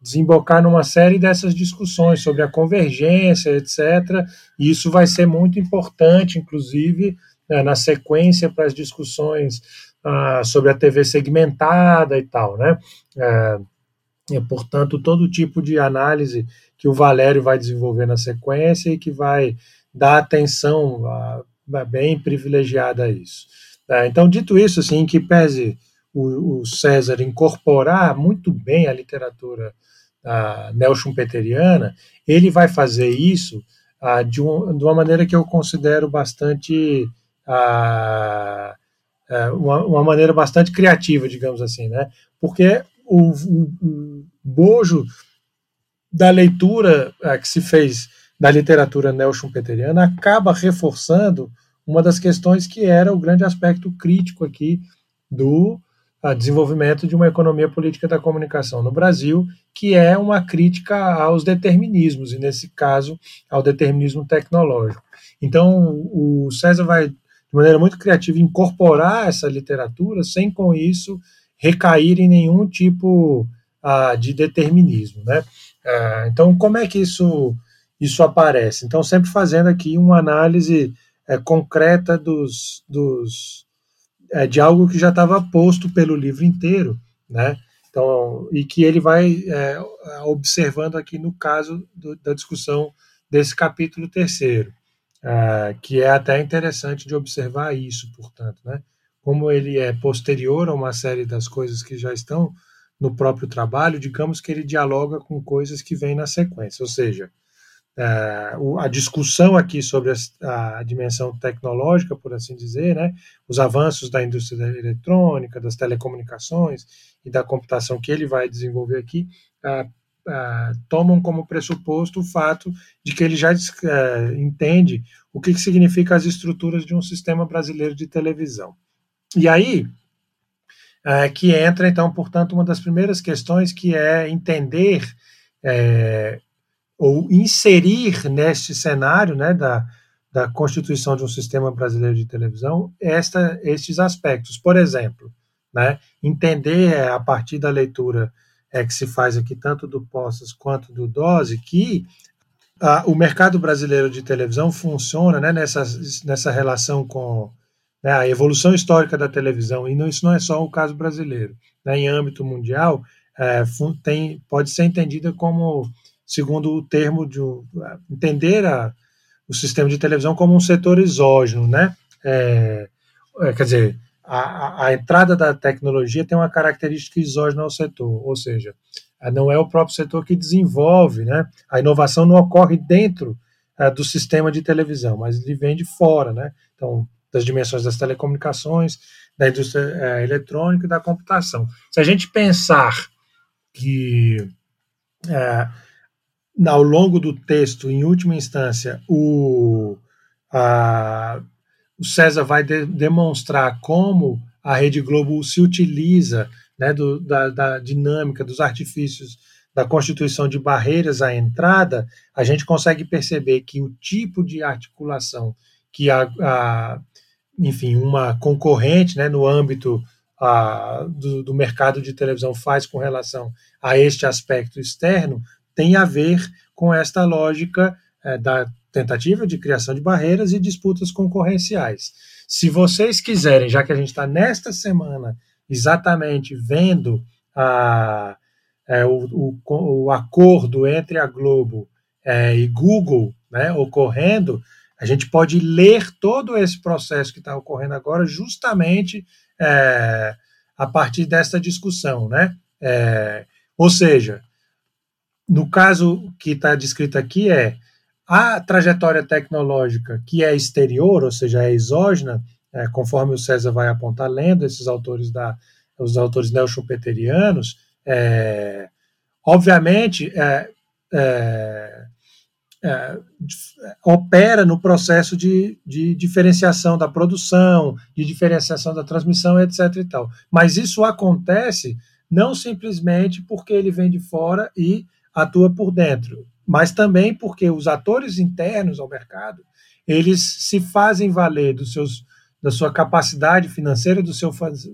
desembocar numa série dessas discussões sobre a convergência, etc. E isso vai ser muito importante, inclusive, né, na sequência para as discussões uh, sobre a TV segmentada e tal, né? Uh, e, portanto, todo tipo de análise que o Valério vai desenvolver na sequência e que vai dar atenção a, a bem privilegiada a isso. É, então, dito isso, assim, que pese o, o César incorporar muito bem a literatura neo-schumpeteriana, ele vai fazer isso a, de, um, de, uma maneira que eu considero bastante a, uma, uma, maneira bastante criativa, digamos assim, né? Porque o, o bojo da leitura que se fez da literatura neo-schumpeteriana acaba reforçando uma das questões que era o grande aspecto crítico aqui do desenvolvimento de uma economia política da comunicação no Brasil, que é uma crítica aos determinismos, e nesse caso, ao determinismo tecnológico. Então, o César vai, de maneira muito criativa, incorporar essa literatura, sem com isso recair em nenhum tipo de determinismo, né? Uh, então, como é que isso, isso aparece? Então, sempre fazendo aqui uma análise uh, concreta dos, dos, é, de algo que já estava posto pelo livro inteiro, né? Então, e que ele vai é, observando aqui no caso do, da discussão desse capítulo terceiro, que é até interessante de observar isso, portanto, né? como ele é posterior a uma série das coisas que já estão no próprio trabalho, digamos que ele dialoga com coisas que vêm na sequência, ou seja, é, a discussão aqui sobre a, dimensão tecnológica, por assim dizer, né, os avanços da indústria da eletrônica, das telecomunicações e da computação que ele vai desenvolver aqui, é, é, tomam como pressuposto o fato de que ele já entende o que, que significa as estruturas de um sistema brasileiro de televisão. E aí, é, que entra, então, portanto, uma das primeiras questões que é entender é, ou inserir neste cenário né, da, da constituição de um sistema brasileiro de televisão esta, estes aspectos. Por exemplo, né, entender é, a partir da leitura é, que se faz aqui, tanto do Postas quanto do Dose, que a, o mercado brasileiro de televisão funciona né, nessa, nessa relação com né, a evolução histórica da televisão, e não, isso não é só o caso brasileiro. Né, em âmbito mundial, é, tem, pode ser entendida como, segundo o termo de entender a, o sistema de televisão como um setor exógeno, né? É, é, quer dizer, a, a, entrada da tecnologia tem uma característica exógena ao setor, ou seja, não é o próprio setor que desenvolve, né? A inovação não ocorre dentro é, do sistema de televisão, mas ele vem de fora, né? Então, das dimensões das telecomunicações, da indústria é, eletrônica e da computação. Se a gente pensar que é, ao longo do texto, em última instância, o, a, o César vai de, demonstrar como a Rede Globo se utiliza né, do, da, da dinâmica, dos artifícios da constituição de barreiras à entrada, a gente consegue perceber que o tipo de articulação que a, a enfim, uma concorrente né, no âmbito a, do, do, mercado de televisão faz com relação a este aspecto externo tem a ver com esta lógica é, da tentativa de criação de barreiras e disputas concorrenciais. Se vocês quiserem, já que a gente está nesta semana exatamente vendo a, é, o, o, o, acordo entre a Globo é, e Google né, ocorrendo, a gente pode ler todo esse processo que está ocorrendo agora justamente é, a partir dessa discussão, né? É, ou seja, no caso que está descrito aqui é a trajetória tecnológica que é exterior, ou seja, é exógena, é, conforme o César vai apontar lendo esses autores da os autores neo-schumpeterianos, é, obviamente é, é opera no processo de, de diferenciação da produção, de diferenciação da transmissão, etc. E tal. Mas isso acontece não simplesmente porque ele vem de fora e atua por dentro, mas também porque os atores internos ao mercado eles se fazem valer dos seus, da sua capacidade financeira, do seu,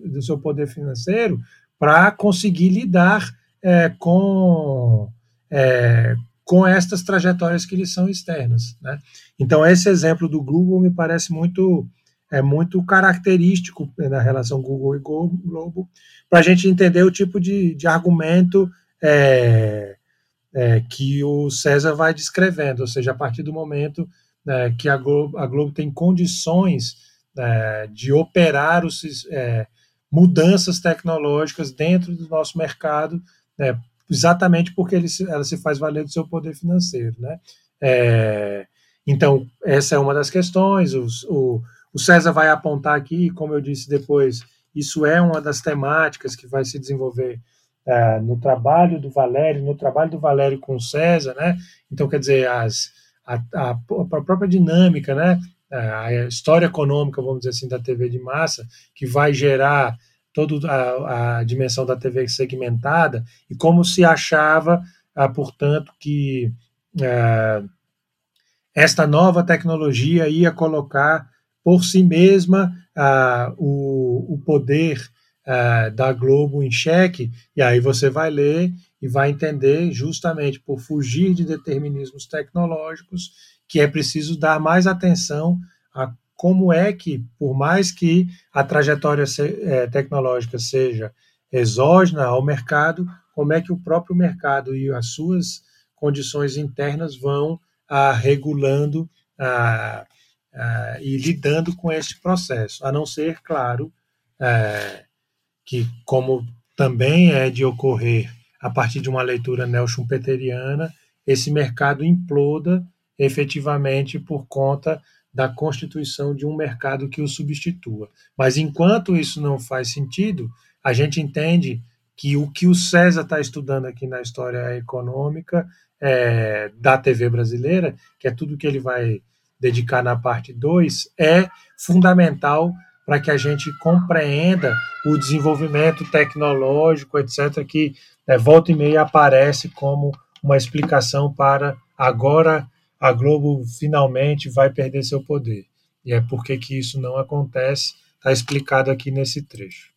do seu poder financeiro, para conseguir lidar é, com, é, com estas trajetórias que lhes são externas. Né? Então, esse exemplo do Google me parece muito é muito característico na relação Google e Globo, para a gente entender o tipo de, de argumento é, é, que o César vai descrevendo, ou seja, a partir do momento é, que a Globo, a Globo, tem condições é, de operar os, é, mudanças tecnológicas dentro do nosso mercado, né, exatamente porque ele, ela se faz valer do seu poder financeiro, né? É, então, essa é uma das questões. o, o César vai apontar aqui, como eu disse depois, isso é uma das temáticas que vai se desenvolver é, no trabalho do Valério, no trabalho do Valério com o César, né? Então, quer dizer, as, a, a, a própria dinâmica, né? A história econômica, vamos dizer assim, da TV de massa, que vai gerar toda a, a, dimensão da TV segmentada e como se achava, ah, portanto, que ah, esta nova tecnologia ia colocar por si mesma ah, o, o poder ah, da Globo em xeque, e aí você vai ler e vai entender, justamente por fugir de determinismos tecnológicos, que é preciso dar mais atenção a como é que, por mais que a trajetória é, tecnológica seja exógena ao mercado, como é que o próprio mercado e as suas condições internas vão ah, regulando ah, ah, e lidando com este processo, a não ser, claro, é, que, como também é de ocorrer a partir de uma leitura neo-schumpeteriana, esse mercado imploda efetivamente por conta da constituição de um mercado que o substitua. Mas enquanto isso não faz sentido, a gente entende que o que o César está estudando aqui na história econômica é, da TV brasileira, que é tudo que ele vai dedicar na parte 2, é fundamental para que a gente compreenda o desenvolvimento tecnológico, etc., que é, volta e meia aparece como uma explicação para agora a Globo finalmente vai perder seu poder. E é porque que isso não acontece, está explicado aqui nesse trecho.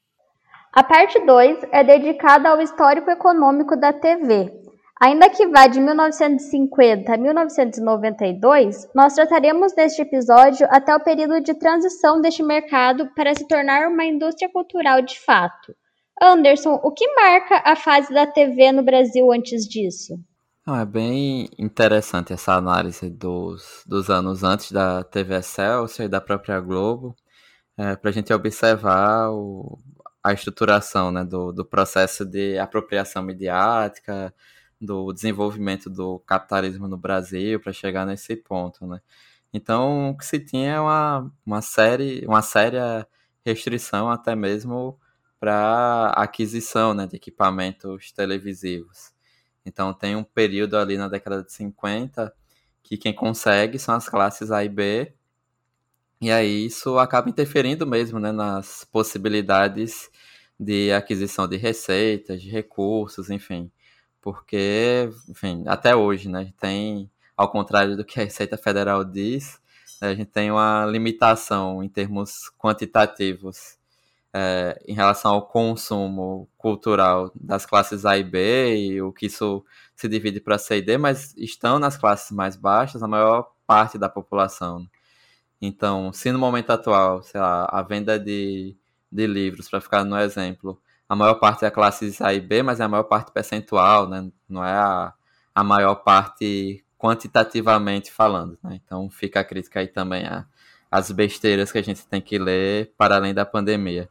A parte 2 é dedicada ao histórico econômico da TV. Ainda que vá de 1950 a 1992, nós trataremos neste episódio até o período de transição deste mercado para se tornar uma indústria cultural de fato. Anderson, o que marca a fase da TV no Brasil antes disso? Não, é bem interessante essa análise dos, dos anos antes da TV Excelsior e da própria Globo, é, para a gente observar o, a estruturação né, do, do processo de apropriação midiática, do desenvolvimento do capitalismo no Brasil para chegar nesse ponto, né? Então, o que se tinha é uma, uma série, uma séria restrição até mesmo para aquisição né, de equipamentos televisivos. Então, tem um período ali na década de 50 que quem consegue são as classes A e B, e aí isso acaba interferindo mesmo né, nas possibilidades de aquisição de receitas, de recursos, enfim. Porque, enfim, até hoje, né, tem, ao contrário do que a Receita Federal diz, né, a gente tem uma limitação em termos quantitativos é, em relação ao consumo cultural das classes A e B e o que isso se divide para C e D, mas estão nas classes mais baixas a maior parte da população. Então, se no momento atual, sei lá, a venda de, de livros, para ficar no exemplo, a maior parte é a classe A e B, mas é a maior parte percentual, né? Não é a, a maior parte quantitativamente falando, né? Então fica a crítica aí também as besteiras que a gente tem que ler para além da pandemia.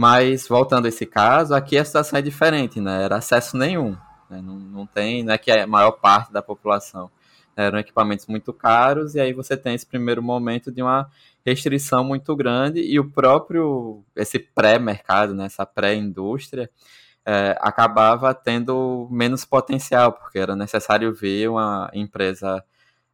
Mas voltando a esse caso, aqui a situação é diferente, né? Era acesso nenhum, né? não, não tem, não é que a maior parte da população eram equipamentos muito caros, e aí você tem esse primeiro momento de uma restrição muito grande, e o próprio, esse pré-mercado, né, essa pré-indústria, é, acabava tendo menos potencial, porque era necessário ver uma empresa,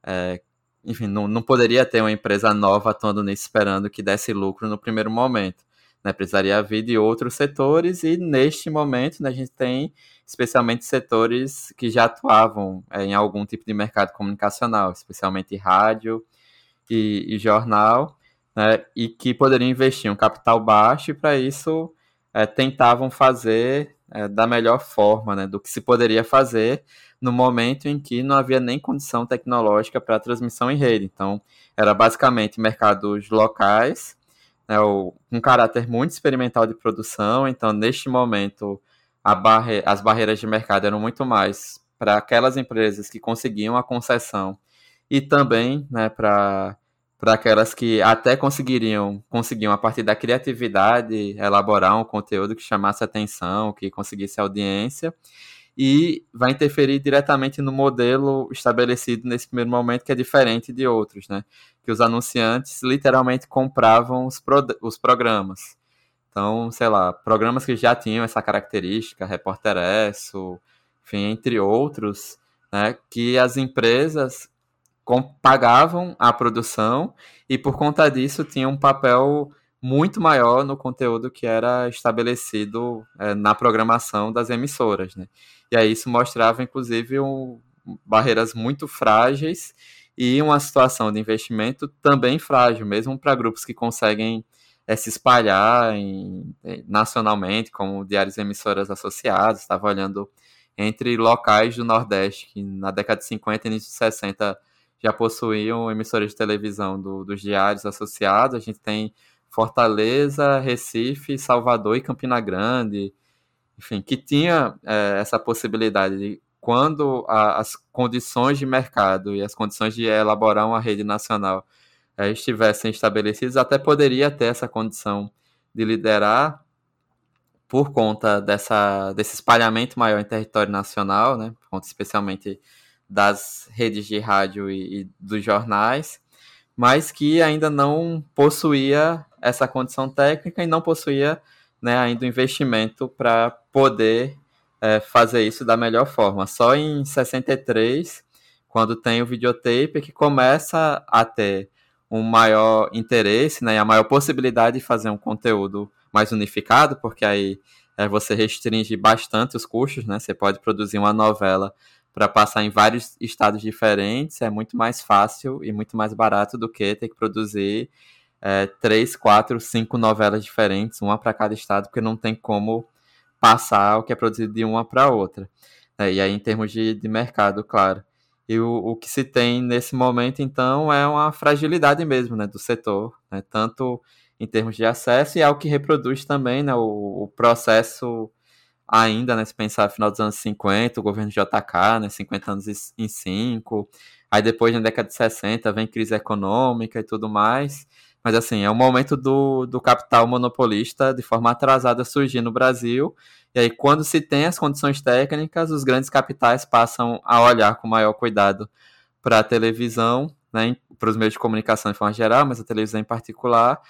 é, enfim, não, não poderia ter uma empresa nova atuando nisso esperando que desse lucro no primeiro momento. Né, precisaria vir de outros setores, e neste momento né, a gente tem especialmente setores que já atuavam é, em algum tipo de mercado comunicacional, especialmente rádio e, e jornal, né, e que poderiam investir um capital baixo e para isso é, tentavam fazer é, da melhor forma, né, do que se poderia fazer no momento em que não havia nem condição tecnológica para transmissão em rede. Então, era basicamente mercados locais, né, um caráter muito experimental de produção. Então, neste momento, barre as barreiras de mercado eram muito mais para aquelas empresas que conseguiam a concessão e também né, para aquelas que até conseguiriam conseguiam a partir da criatividade elaborar um conteúdo que chamasse atenção, que conseguisse audiência e vai interferir diretamente no modelo estabelecido nesse primeiro momento que é diferente de outros, né? Que os anunciantes literalmente compravam os, pro, os programas. Então, sei lá, programas que já tinham essa característica, Repórter enfim, entre outros, né, que as empresas pagavam a produção e por conta disso tinham um papel muito maior no conteúdo que era estabelecido é, na programação das emissoras, né? E aí isso mostrava, inclusive, um, barreiras muito frágeis e uma situação de investimento também frágil, mesmo para grupos que conseguem é, se espalhar em, é, nacionalmente, como diários e emissoras associados. Estava olhando entre locais do Nordeste, que na década de 50 e início de 60 já possuíam emissoras de televisão do, dos diários associados. A gente tem Fortaleza, Recife, Salvador e Campina Grande, enfim, que tinha é, essa possibilidade de quando a, as condições de mercado e as condições de elaborar uma rede nacional é, estivessem estabelecidos, até poderia ter essa condição de liderar por conta dessa, desse espalhamento maior em território nacional, né, por conta especialmente das redes de rádio e, e dos jornais, mas que ainda não possuía essa condição técnica e não possuía né, ainda o investimento para poder é, fazer isso da melhor forma. Só em 63, quando tem o videotape, que começa a ter um maior interesse né, e a maior possibilidade de fazer um conteúdo mais unificado, porque aí é, você restringe bastante os custos, né? Você pode produzir uma novela para passar em vários estados diferentes, é muito mais fácil e muito mais barato do que ter que produzir é, três, quatro, cinco novelas diferentes, uma para cada estado, porque não tem como passar o que é produzido de uma para outra. É, e aí, em termos de, de mercado, claro. E o, o que se tem nesse momento, então, é uma fragilidade mesmo né, do setor, né, tanto em termos de acesso e é o que reproduz também né, o, o processo ainda, né, se pensar no final dos anos 50, o governo JK, né, 50 anos em 5, aí depois na década de 60 vem crise econômica e tudo mais, mas assim, é o momento do, do capital monopolista de forma atrasada surgir no Brasil, e aí quando se tem as condições técnicas, os grandes capitais passam a olhar com maior cuidado para a televisão, né, para os meios de comunicação de forma geral, mas a televisão em particular,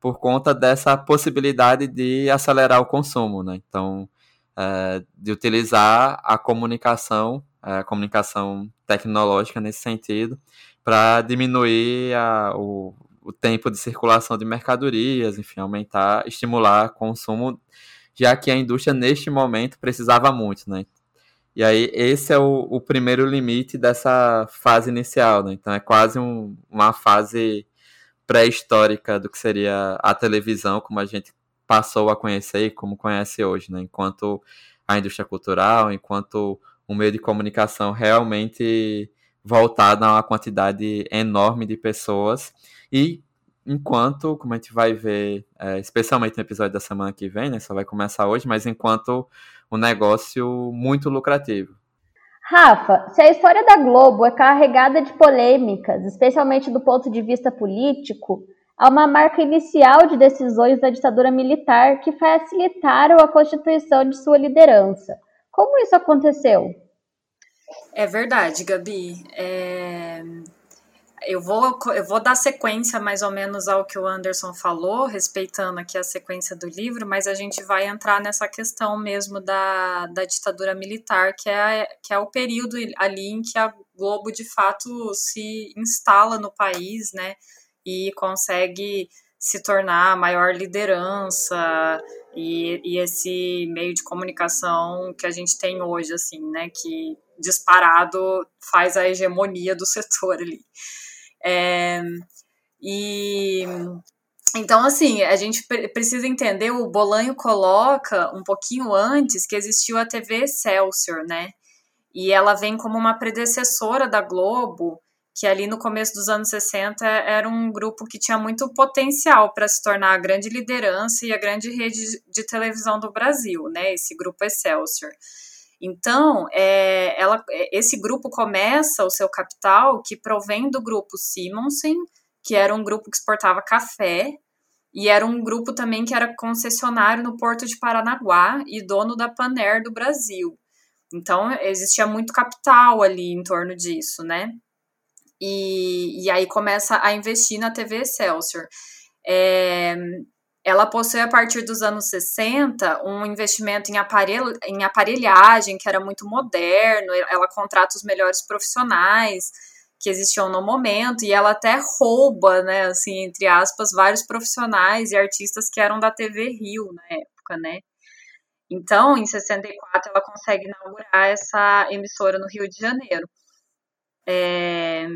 por conta dessa possibilidade de acelerar o consumo, né? Então, é, de utilizar a comunicação, a comunicação tecnológica nesse sentido, para diminuir a, o, o tempo de circulação de mercadorias, enfim, aumentar, estimular consumo, já que a indústria neste momento precisava muito, né? E aí esse é o, o primeiro limite dessa fase inicial, né? Então é quase um, uma fase pré-histórica do que seria a televisão, como a gente passou a conhecer e como conhece hoje, né? Enquanto a indústria cultural, enquanto um meio de comunicação realmente voltado a uma quantidade enorme de pessoas e enquanto, como a gente vai ver, é, especialmente no episódio da semana que vem, né? Só vai começar hoje, mas enquanto um negócio muito lucrativo. Rafa, se a história da Globo é carregada de polêmicas, especialmente do ponto de vista político, há uma marca inicial de decisões da ditadura militar que facilitaram a constituição de sua liderança. Como isso aconteceu? É verdade, Gabi. É eu vou, eu vou dar sequência mais ou menos ao que o Anderson falou, respeitando aqui a sequência do livro, mas a gente vai entrar nessa questão mesmo da, da ditadura militar, que é, que é o período ali em que a Globo de fato se instala no país, né, e consegue se tornar a maior liderança e, e esse meio de comunicação que a gente tem hoje, assim, né, que disparado faz a hegemonia do setor ali. É, e então, assim, a gente precisa entender, o Bolanho coloca um pouquinho antes que existiu a TV Excelsior, né? E ela vem como uma predecessora da Globo, que ali no começo dos anos 60 era um grupo que tinha muito potencial para se tornar a grande liderança e a grande rede de televisão do Brasil, né? Esse grupo Excelsior. Então, é, ela, é, esse grupo começa o seu capital que provém do grupo Simonsen, que era um grupo que exportava café, e era um grupo também que era concessionário no Porto de Paranaguá e dono da Paner do Brasil. Então, existia muito capital ali em torno disso, né? E, e aí começa a investir na TV Excelsior. É, ela possui, a partir dos anos 60, um investimento em, aparelh em aparelhagem que era muito moderno, ela contrata os melhores profissionais que existiam no momento, e ela até rouba, né, assim, entre aspas, vários profissionais e artistas que eram da TV Rio na época, né. Então, em 64, ela consegue inaugurar essa emissora no Rio de Janeiro. É...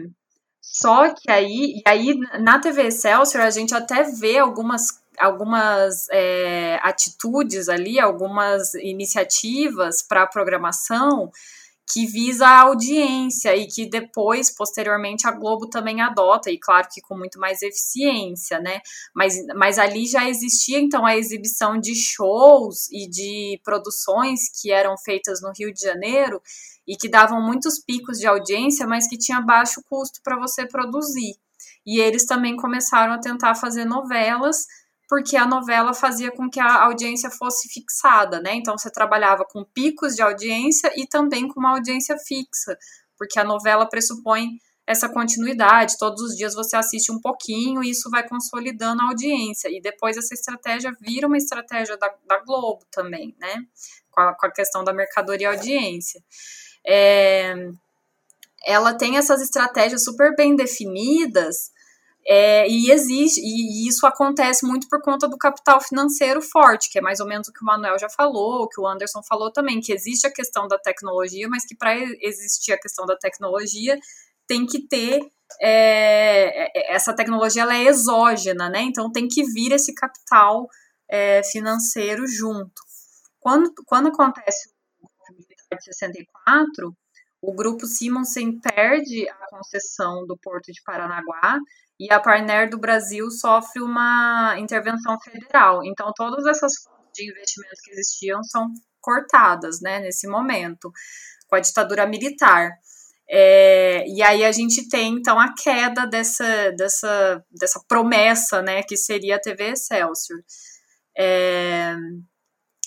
Só que aí, e aí na TV Excelsior a gente até vê algumas algumas é, atitudes ali, algumas iniciativas para a programação que visa a audiência e que depois, posteriormente, a Globo também adota, e claro que com muito mais eficiência, né? Mas, mas ali já existia, então, a exibição de shows e de produções que eram feitas no Rio de Janeiro e que davam muitos picos de audiência, mas que tinha baixo custo para você produzir. E eles também começaram a tentar fazer novelas porque a novela fazia com que a audiência fosse fixada, né? Então você trabalhava com picos de audiência e também com uma audiência fixa, porque a novela pressupõe essa continuidade. Todos os dias você assiste um pouquinho e isso vai consolidando a audiência. E depois essa estratégia vira uma estratégia da, da Globo também, né? Com a, com a, questão da mercadoria e audiência. É, ela tem essas estratégias super bem definidas é, e existe, e isso acontece muito por conta do capital financeiro forte, que é mais ou menos o que o Manuel já falou, o que o Anderson falou também, que existe a questão da tecnologia, mas que para existir a questão da tecnologia tem que ter é, é, essa tecnologia ela é exógena, né? Então tem que vir esse capital é, financeiro junto. Quando, quando acontece o militar de 64, o grupo Simonsen perde a concessão do Porto de Paranaguá e a Parner do Brasil sofre uma intervenção federal. Então, todas essas fontes de investimentos que existiam são cortadas, né, nesse momento, com a ditadura militar. É, e aí a gente tem, então, a queda dessa, dessa, dessa promessa, né, que seria a TV Excelsior. É,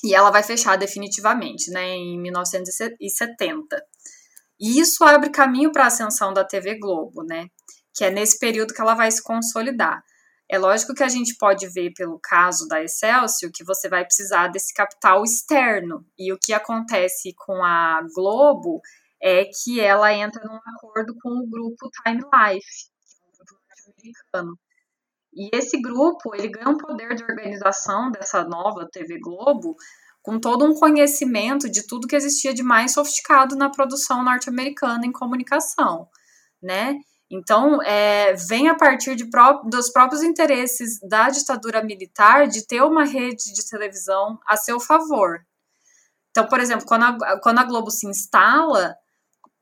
e ela vai fechar definitivamente, né, em 1970. E isso abre caminho para a ascensão da TV Globo, né? que é nesse período que ela vai se consolidar. É lógico que a gente pode ver pelo caso da Excelsior que você vai precisar desse capital externo. E o que acontece com a Globo é que ela entra num acordo com o grupo Time Life, que é um grupo norte-americano. E esse grupo, ele ganha um poder de organização dessa nova TV Globo com todo um conhecimento de tudo que existia de mais sofisticado na produção norte-americana em comunicação, né? Então, é, vem a partir de pró dos próprios interesses da ditadura militar de ter uma rede de televisão a seu favor. Então, por exemplo, quando a, quando a Globo se instala,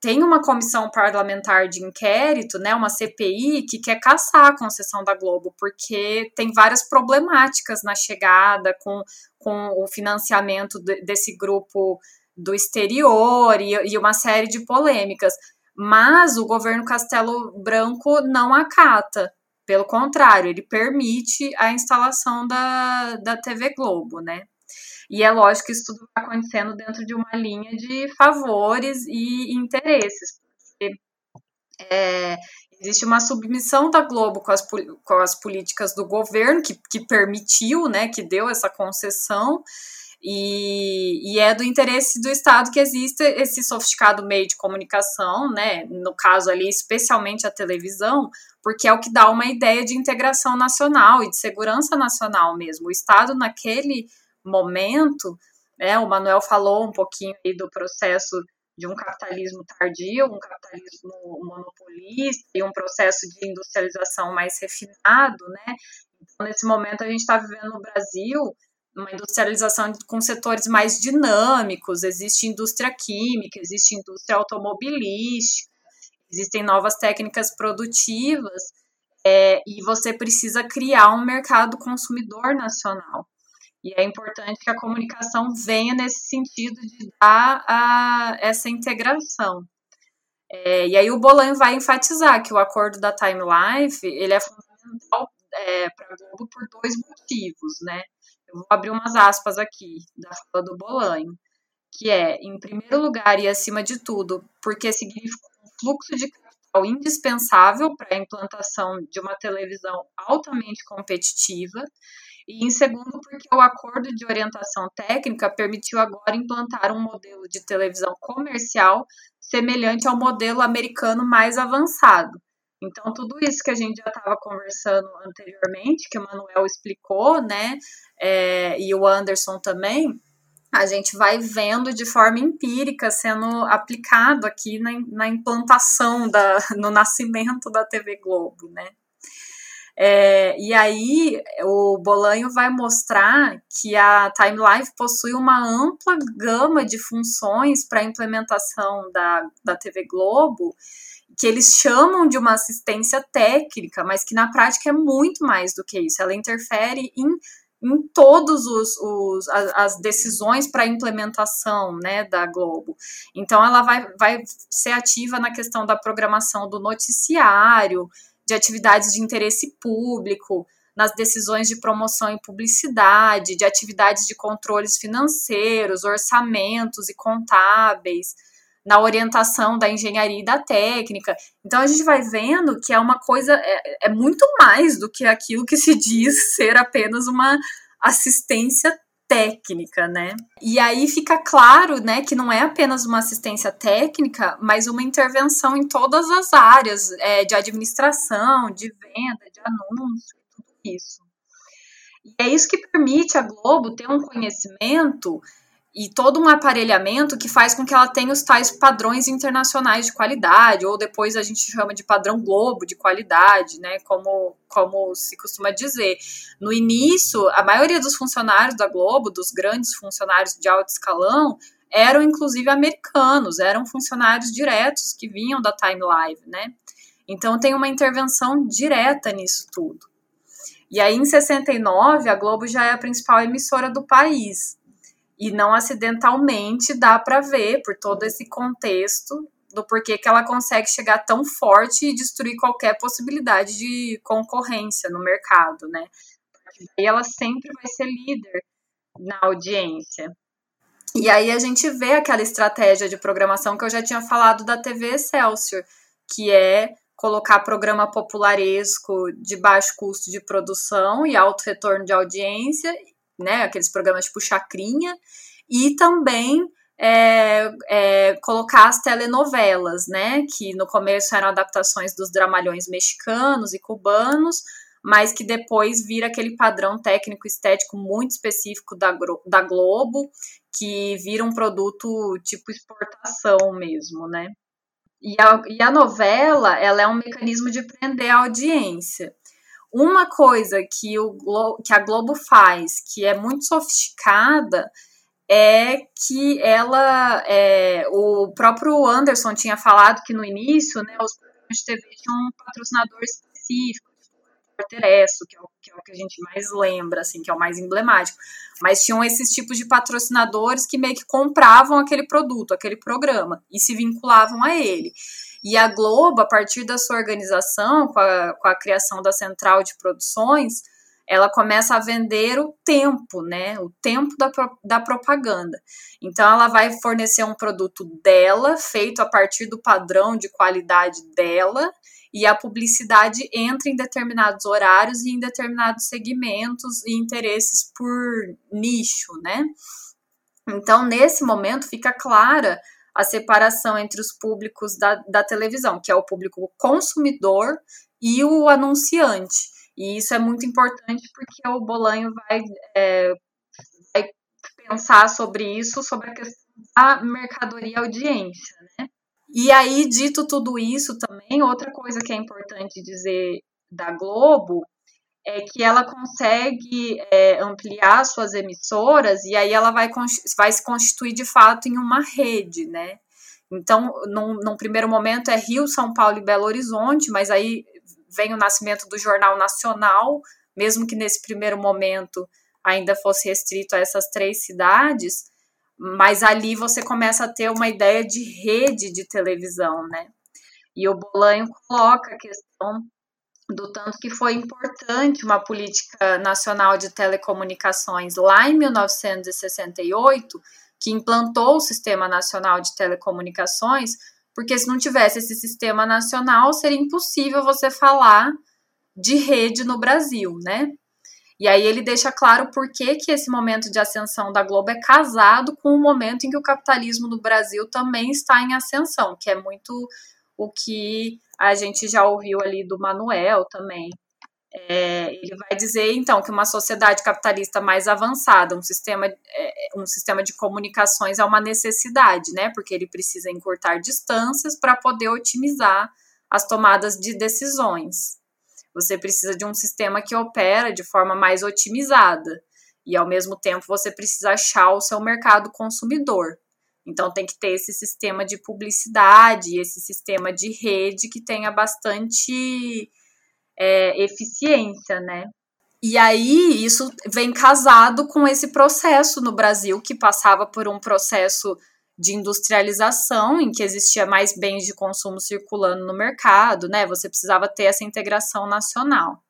tem uma comissão parlamentar de inquérito, né, uma CPI, que quer caçar a concessão da Globo, porque tem várias problemáticas na chegada com, com o financiamento de, desse grupo do exterior e, e uma série de polêmicas mas o governo Castelo Branco não acata. Pelo contrário, ele permite a instalação da, da TV Globo, né? E é lógico que isso tudo está acontecendo dentro de uma linha de favores e interesses. Porque, é, existe uma submissão da Globo com as, com as políticas do governo, que, que permitiu, né, que deu essa concessão, e, e, é do interesse do Estado que exista esse sofisticado meio de comunicação, né? No caso ali, especialmente a televisão, porque é o que dá uma ideia de integração nacional e de segurança nacional mesmo. O Estado, naquele momento, né, o Manuel falou um pouquinho aí do processo de um capitalismo tardio, um capitalismo monopolista e um processo de industrialização mais refinado, né? Então, nesse momento, a gente está vivendo no Brasil uma industrialização com setores mais dinâmicos, existe indústria química, existe indústria automobilística, existem novas técnicas produtivas, é, e você precisa criar um mercado consumidor nacional. E é importante que a comunicação venha nesse sentido de dar a, essa integração. É, e aí o Bolan vai enfatizar que o acordo da Time Life ele é fundamental é, para a Globo por dois motivos, né? Eu vou abrir umas aspas aqui da fala do Bolanho, que é, em primeiro lugar e acima de tudo, porque significa um fluxo de capital indispensável para a implantação de uma televisão altamente competitiva, e em segundo, porque o acordo de orientação técnica permitiu agora implantar um modelo de televisão comercial semelhante ao modelo americano mais avançado, então, tudo isso que a gente já estava conversando anteriormente, que o Manuel explicou, né, é, e o Anderson também, a gente vai vendo de forma empírica sendo aplicado aqui na, na implantação, da, no nascimento da TV Globo, né. É, e aí o Bolanho vai mostrar que a Time Life possui uma ampla gama de funções para a implementação da, da TV Globo, que eles chamam de uma assistência técnica, mas que na prática é muito mais do que isso. Ela interfere em, em todos os, os as, decisões para implementação né, da Globo. Então ela vai, vai ser ativa na questão da programação do noticiário, de atividades de interesse público, nas decisões de promoção e publicidade, de atividades de controles financeiros, orçamentos e contábeis, na orientação da engenharia e da técnica. Então a gente vai vendo que é uma coisa, é, é muito mais do que aquilo que se diz ser apenas uma assistência técnica, né? E aí fica claro, né, que não é apenas uma assistência técnica, mas uma intervenção em todas as áreas é, de administração, de venda, de anúncio, tudo isso. E é isso que permite a Globo ter um conhecimento e todo um aparelhamento que faz com que ela tenha os tais padrões internacionais de qualidade, ou depois a gente chama de padrão Globo de qualidade, né, como, como se costuma dizer. No início, a maioria dos funcionários da Globo, dos grandes funcionários de alto escalão, eram inclusive americanos, eram funcionários diretos que vinham da Time Live, né? Então tem uma intervenção direta nisso tudo. E aí, em 69, a Globo já é a principal emissora do país e não acidentalmente dá para ver por todo esse contexto do porquê que ela consegue chegar tão forte e destruir qualquer possibilidade de concorrência no mercado, né? E ela sempre vai ser líder na audiência. E aí a gente vê aquela estratégia de programação que eu já tinha falado da TV Excelsior, que é colocar programa popularesco de baixo custo de produção e alto retorno de audiência né? Aqueles programas tipo Chacrinha, e também é, é, colocar as telenovelas, né? Que no começo eram adaptações dos dramalhões mexicanos e cubanos, mas que depois vira aquele padrão técnico estético muito específico da, da Globo, que vira um produto tipo exportação mesmo, né? E a, e a novela, ela é um mecanismo de prender a audiência. Uma coisa que, o Glo que a Globo faz, que é muito sofisticada, é que ela, é, o próprio Anderson tinha falado que no início, né, os programas de TV tinham um patrocinador específico, Porteresso, que, é que é o que a gente mais lembra, assim, que é o mais emblemático. Mas tinham esses tipos de patrocinadores que meio que compravam aquele produto, aquele programa, e se vinculavam a ele. E a Globo, a partir da sua organização, com a, com a criação da central de produções, ela começa a vender o tempo, né? O tempo da, da propaganda. Então, ela vai fornecer um produto dela, feito a partir do padrão de qualidade dela, e a publicidade entra em determinados horários e em determinados segmentos e interesses por nicho, né? Então, nesse momento, fica clara a separação entre os públicos da, da televisão, que é o público consumidor e o anunciante. E isso é muito importante porque o Bolanho vai, é, vai pensar sobre isso, sobre a questão da mercadoria audiência, né? E aí, dito tudo isso também, outra coisa que é importante dizer da Globo é que ela consegue é, ampliar suas emissoras e aí ela vai, vai se constituir de fato em uma rede, né? Então, num, num, primeiro momento é Rio, São Paulo e Belo Horizonte, mas aí vem o nascimento do Jornal Nacional, mesmo que nesse primeiro momento ainda fosse restrito a essas três cidades, mas ali você começa a ter uma ideia de rede de televisão, né? E o Bolanho coloca a questão do tanto que foi importante uma política nacional de telecomunicações lá em 1968, que implantou o Sistema Nacional de Telecomunicações, porque se não tivesse esse sistema nacional, seria impossível você falar de rede no Brasil, né? E aí ele deixa claro por que, que esse momento de ascensão da Globo é casado com o momento em que o capitalismo no Brasil também está em ascensão, que é muito o que a gente já ouviu ali do Manuel também. É, ele vai dizer então que uma sociedade capitalista mais avançada, um sistema, é, um sistema de comunicações é uma necessidade, né? Porque ele precisa encurtar distâncias para poder otimizar as tomadas de decisões. Você precisa de um sistema que opera de forma mais otimizada e ao mesmo tempo você precisa achar o seu mercado consumidor. Então tem que ter esse sistema de publicidade, esse sistema de rede que tenha bastante é, eficiência, né? E aí isso vem casado com esse processo no Brasil que passava por um processo de industrialização em que existia mais bens de consumo circulando no mercado, né? Você precisava ter essa integração nacional.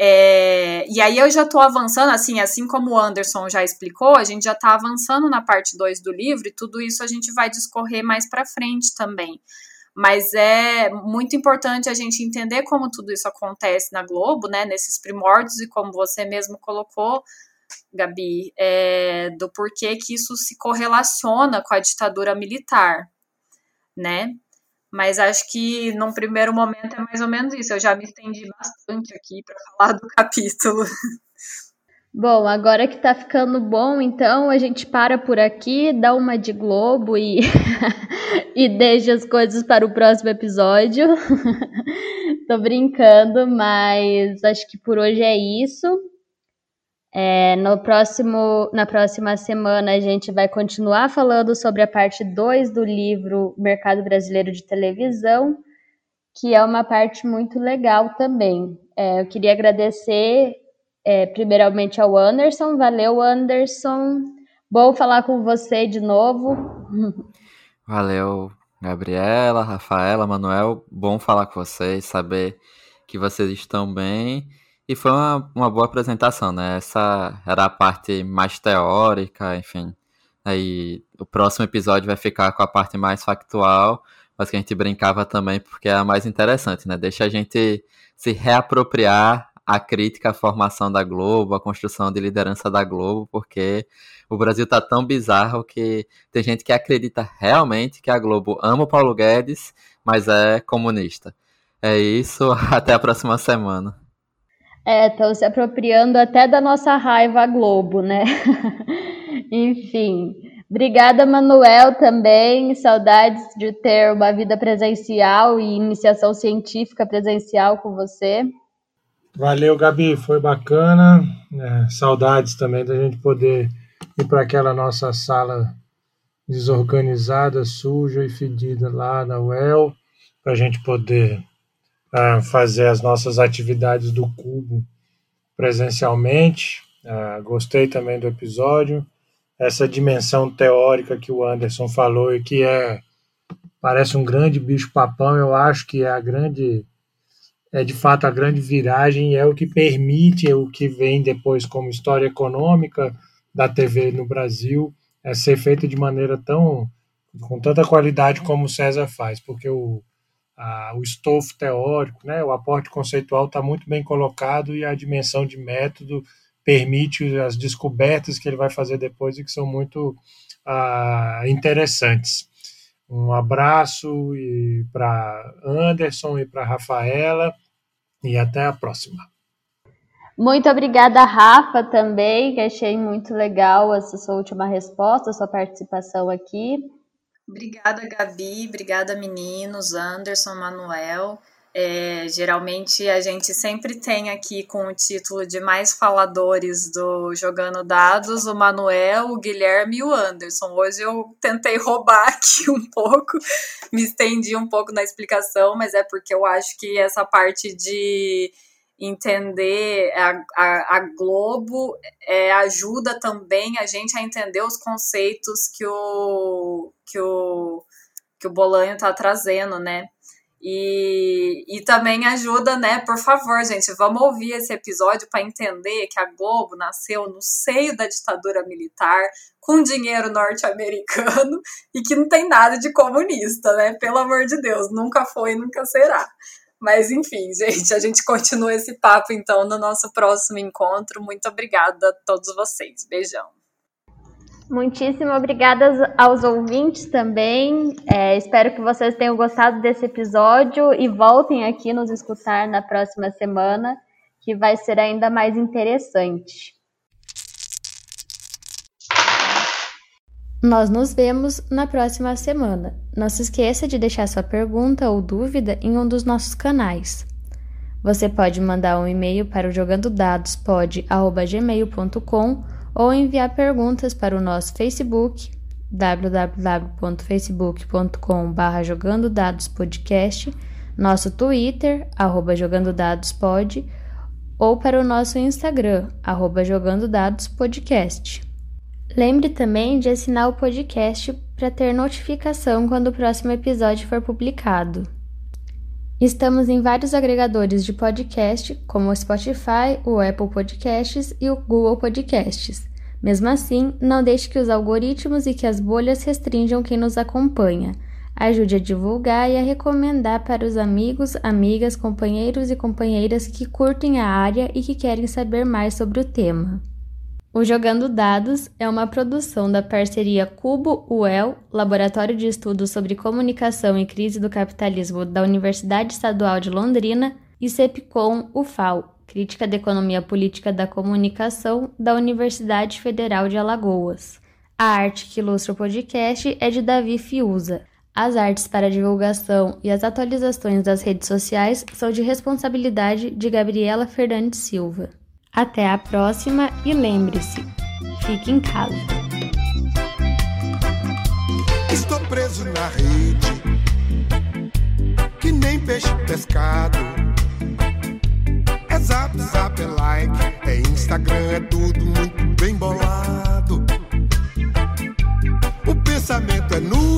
É, e aí eu já estou avançando, assim, assim como o Anderson já explicou, a gente já está avançando na parte 2 do livro e tudo isso a gente vai discorrer mais para frente também. Mas é muito importante a gente entender como tudo isso acontece na Globo, né, nesses primórdios, e como você mesmo colocou, Gabi, é, do porquê que isso se correlaciona com a ditadura militar, né? Mas acho que num primeiro momento é mais ou menos isso. Eu já me estendi bastante aqui para *laughs* falar do capítulo. Bom, agora que tá ficando bom, então a gente para por aqui, dá uma de Globo e, *laughs* e deixa as coisas para o próximo episódio. *laughs* Tô brincando, mas acho que por hoje é isso. É, no próximo, na próxima semana a gente vai continuar falando sobre a parte 2 do livro Mercado Brasileiro de Televisão, que é uma parte muito legal também. É, eu queria agradecer é, primeiramente ao Anderson. Valeu, Anderson. Bom falar com você de novo. *laughs* Valeu, Gabriela, Rafaela, Manuel. Bom falar com vocês, saber que vocês estão bem. E foi uma, uma boa apresentação, né? Essa era a parte mais teórica, enfim. Aí o próximo episódio vai ficar com a parte mais factual, mas que a gente brincava também porque é a mais interessante, né? Deixa a gente se reapropriar a crítica à formação da Globo, a construção de liderança da Globo, porque o Brasil tá tão bizarro que tem gente que acredita realmente que a Globo ama o Paulo Guedes, mas é comunista. É isso, *laughs* até a próxima semana. É, estão se apropriando até da nossa raiva Globo, né? *laughs* Enfim. Obrigada, Manuel, também. Saudades de ter uma vida presencial e iniciação científica presencial com você. Valeu, Gabi, foi bacana. É, saudades também da gente poder ir para aquela nossa sala desorganizada, suja e fedida lá na UEL, para a gente poder uh, fazer as nossas atividades do Cubo presencialmente. Uh, gostei também do episódio. Essa dimensão teórica que o Anderson falou e que é parece um grande bicho-papão, eu acho que é a grande é de fato a grande viragem é o que permite o que vem depois como história econômica da TV no Brasil é ser feita de maneira tão com tanta qualidade como o César faz, porque o, o estofo teórico, né, o aporte conceitual está muito bem colocado e a dimensão de método permite as descobertas que ele vai fazer depois e que são muito ah, interessantes. Um abraço para Anderson e para Rafaela e até a próxima. Muito obrigada, Rafa, também, que achei muito legal essa sua última resposta, sua participação aqui. Obrigada, Gabi. Obrigada, meninos, Anderson, Manuel. É, geralmente a gente sempre tem aqui com o título de mais faladores do Jogando Dados o Manuel, o Guilherme e o Anderson. Hoje eu tentei roubar *laughs* aqui um pouco, me estendi um pouco na explicação, mas é porque eu acho que essa parte de entender a, a, a Globo é, ajuda também a gente a entender os conceitos que o que o, que o Bolanho está trazendo, né? E, e também ajuda, né? Por favor, gente, vamos ouvir esse episódio para entender que a Globo nasceu no seio da ditadura militar, com dinheiro norte-americano *laughs* e que não tem nada de comunista, né? Pelo amor de Deus, nunca foi e nunca será. Mas enfim, *laughs* gente, a gente continua esse papo então no nosso próximo encontro. Muito obrigada a todos vocês. Beijão. Muitíssimo obrigada aos ouvintes também. É, espero que vocês tenham gostado desse episódio e voltem aqui nos escutar na próxima semana, que vai ser ainda mais interessante. Nós nos vemos na próxima semana. Não se esqueça de deixar sua pergunta ou dúvida em um dos nossos canais. Você pode mandar um e-mail para o jogandodadospod@gmail.com ou enviar perguntas para o nosso Facebook www.facebook.com.br jogando dados podcast, nosso Twitter, arroba jogando dados pod, ou para o nosso Instagram, arroba jogando dados podcast. Lembre também de assinar o podcast para ter notificação quando o próximo episódio for publicado. Estamos em vários agregadores de podcast, como o Spotify, o Apple Podcasts e o Google Podcasts. Mesmo assim, não deixe que os algoritmos e que as bolhas restringam quem nos acompanha. Ajude a divulgar e a recomendar para os amigos, amigas, companheiros e companheiras que curtem a área e que querem saber mais sobre o tema. O Jogando Dados é uma produção da parceria Cubo-UEL, Laboratório de Estudos sobre Comunicação e Crise do Capitalismo da Universidade Estadual de Londrina, e CEPCOM-UFAL, Crítica da Economia Política da Comunicação da Universidade Federal de Alagoas. A arte que ilustra o podcast é de Davi Fiuza. As artes para divulgação e as atualizações das redes sociais são de responsabilidade de Gabriela Fernandes Silva. Até a próxima e lembre-se, fique em casa. Estou preso na rede, que nem peixe pescado. É zap, zap, é like, é Instagram, é tudo muito bem bolado. O pensamento é nu.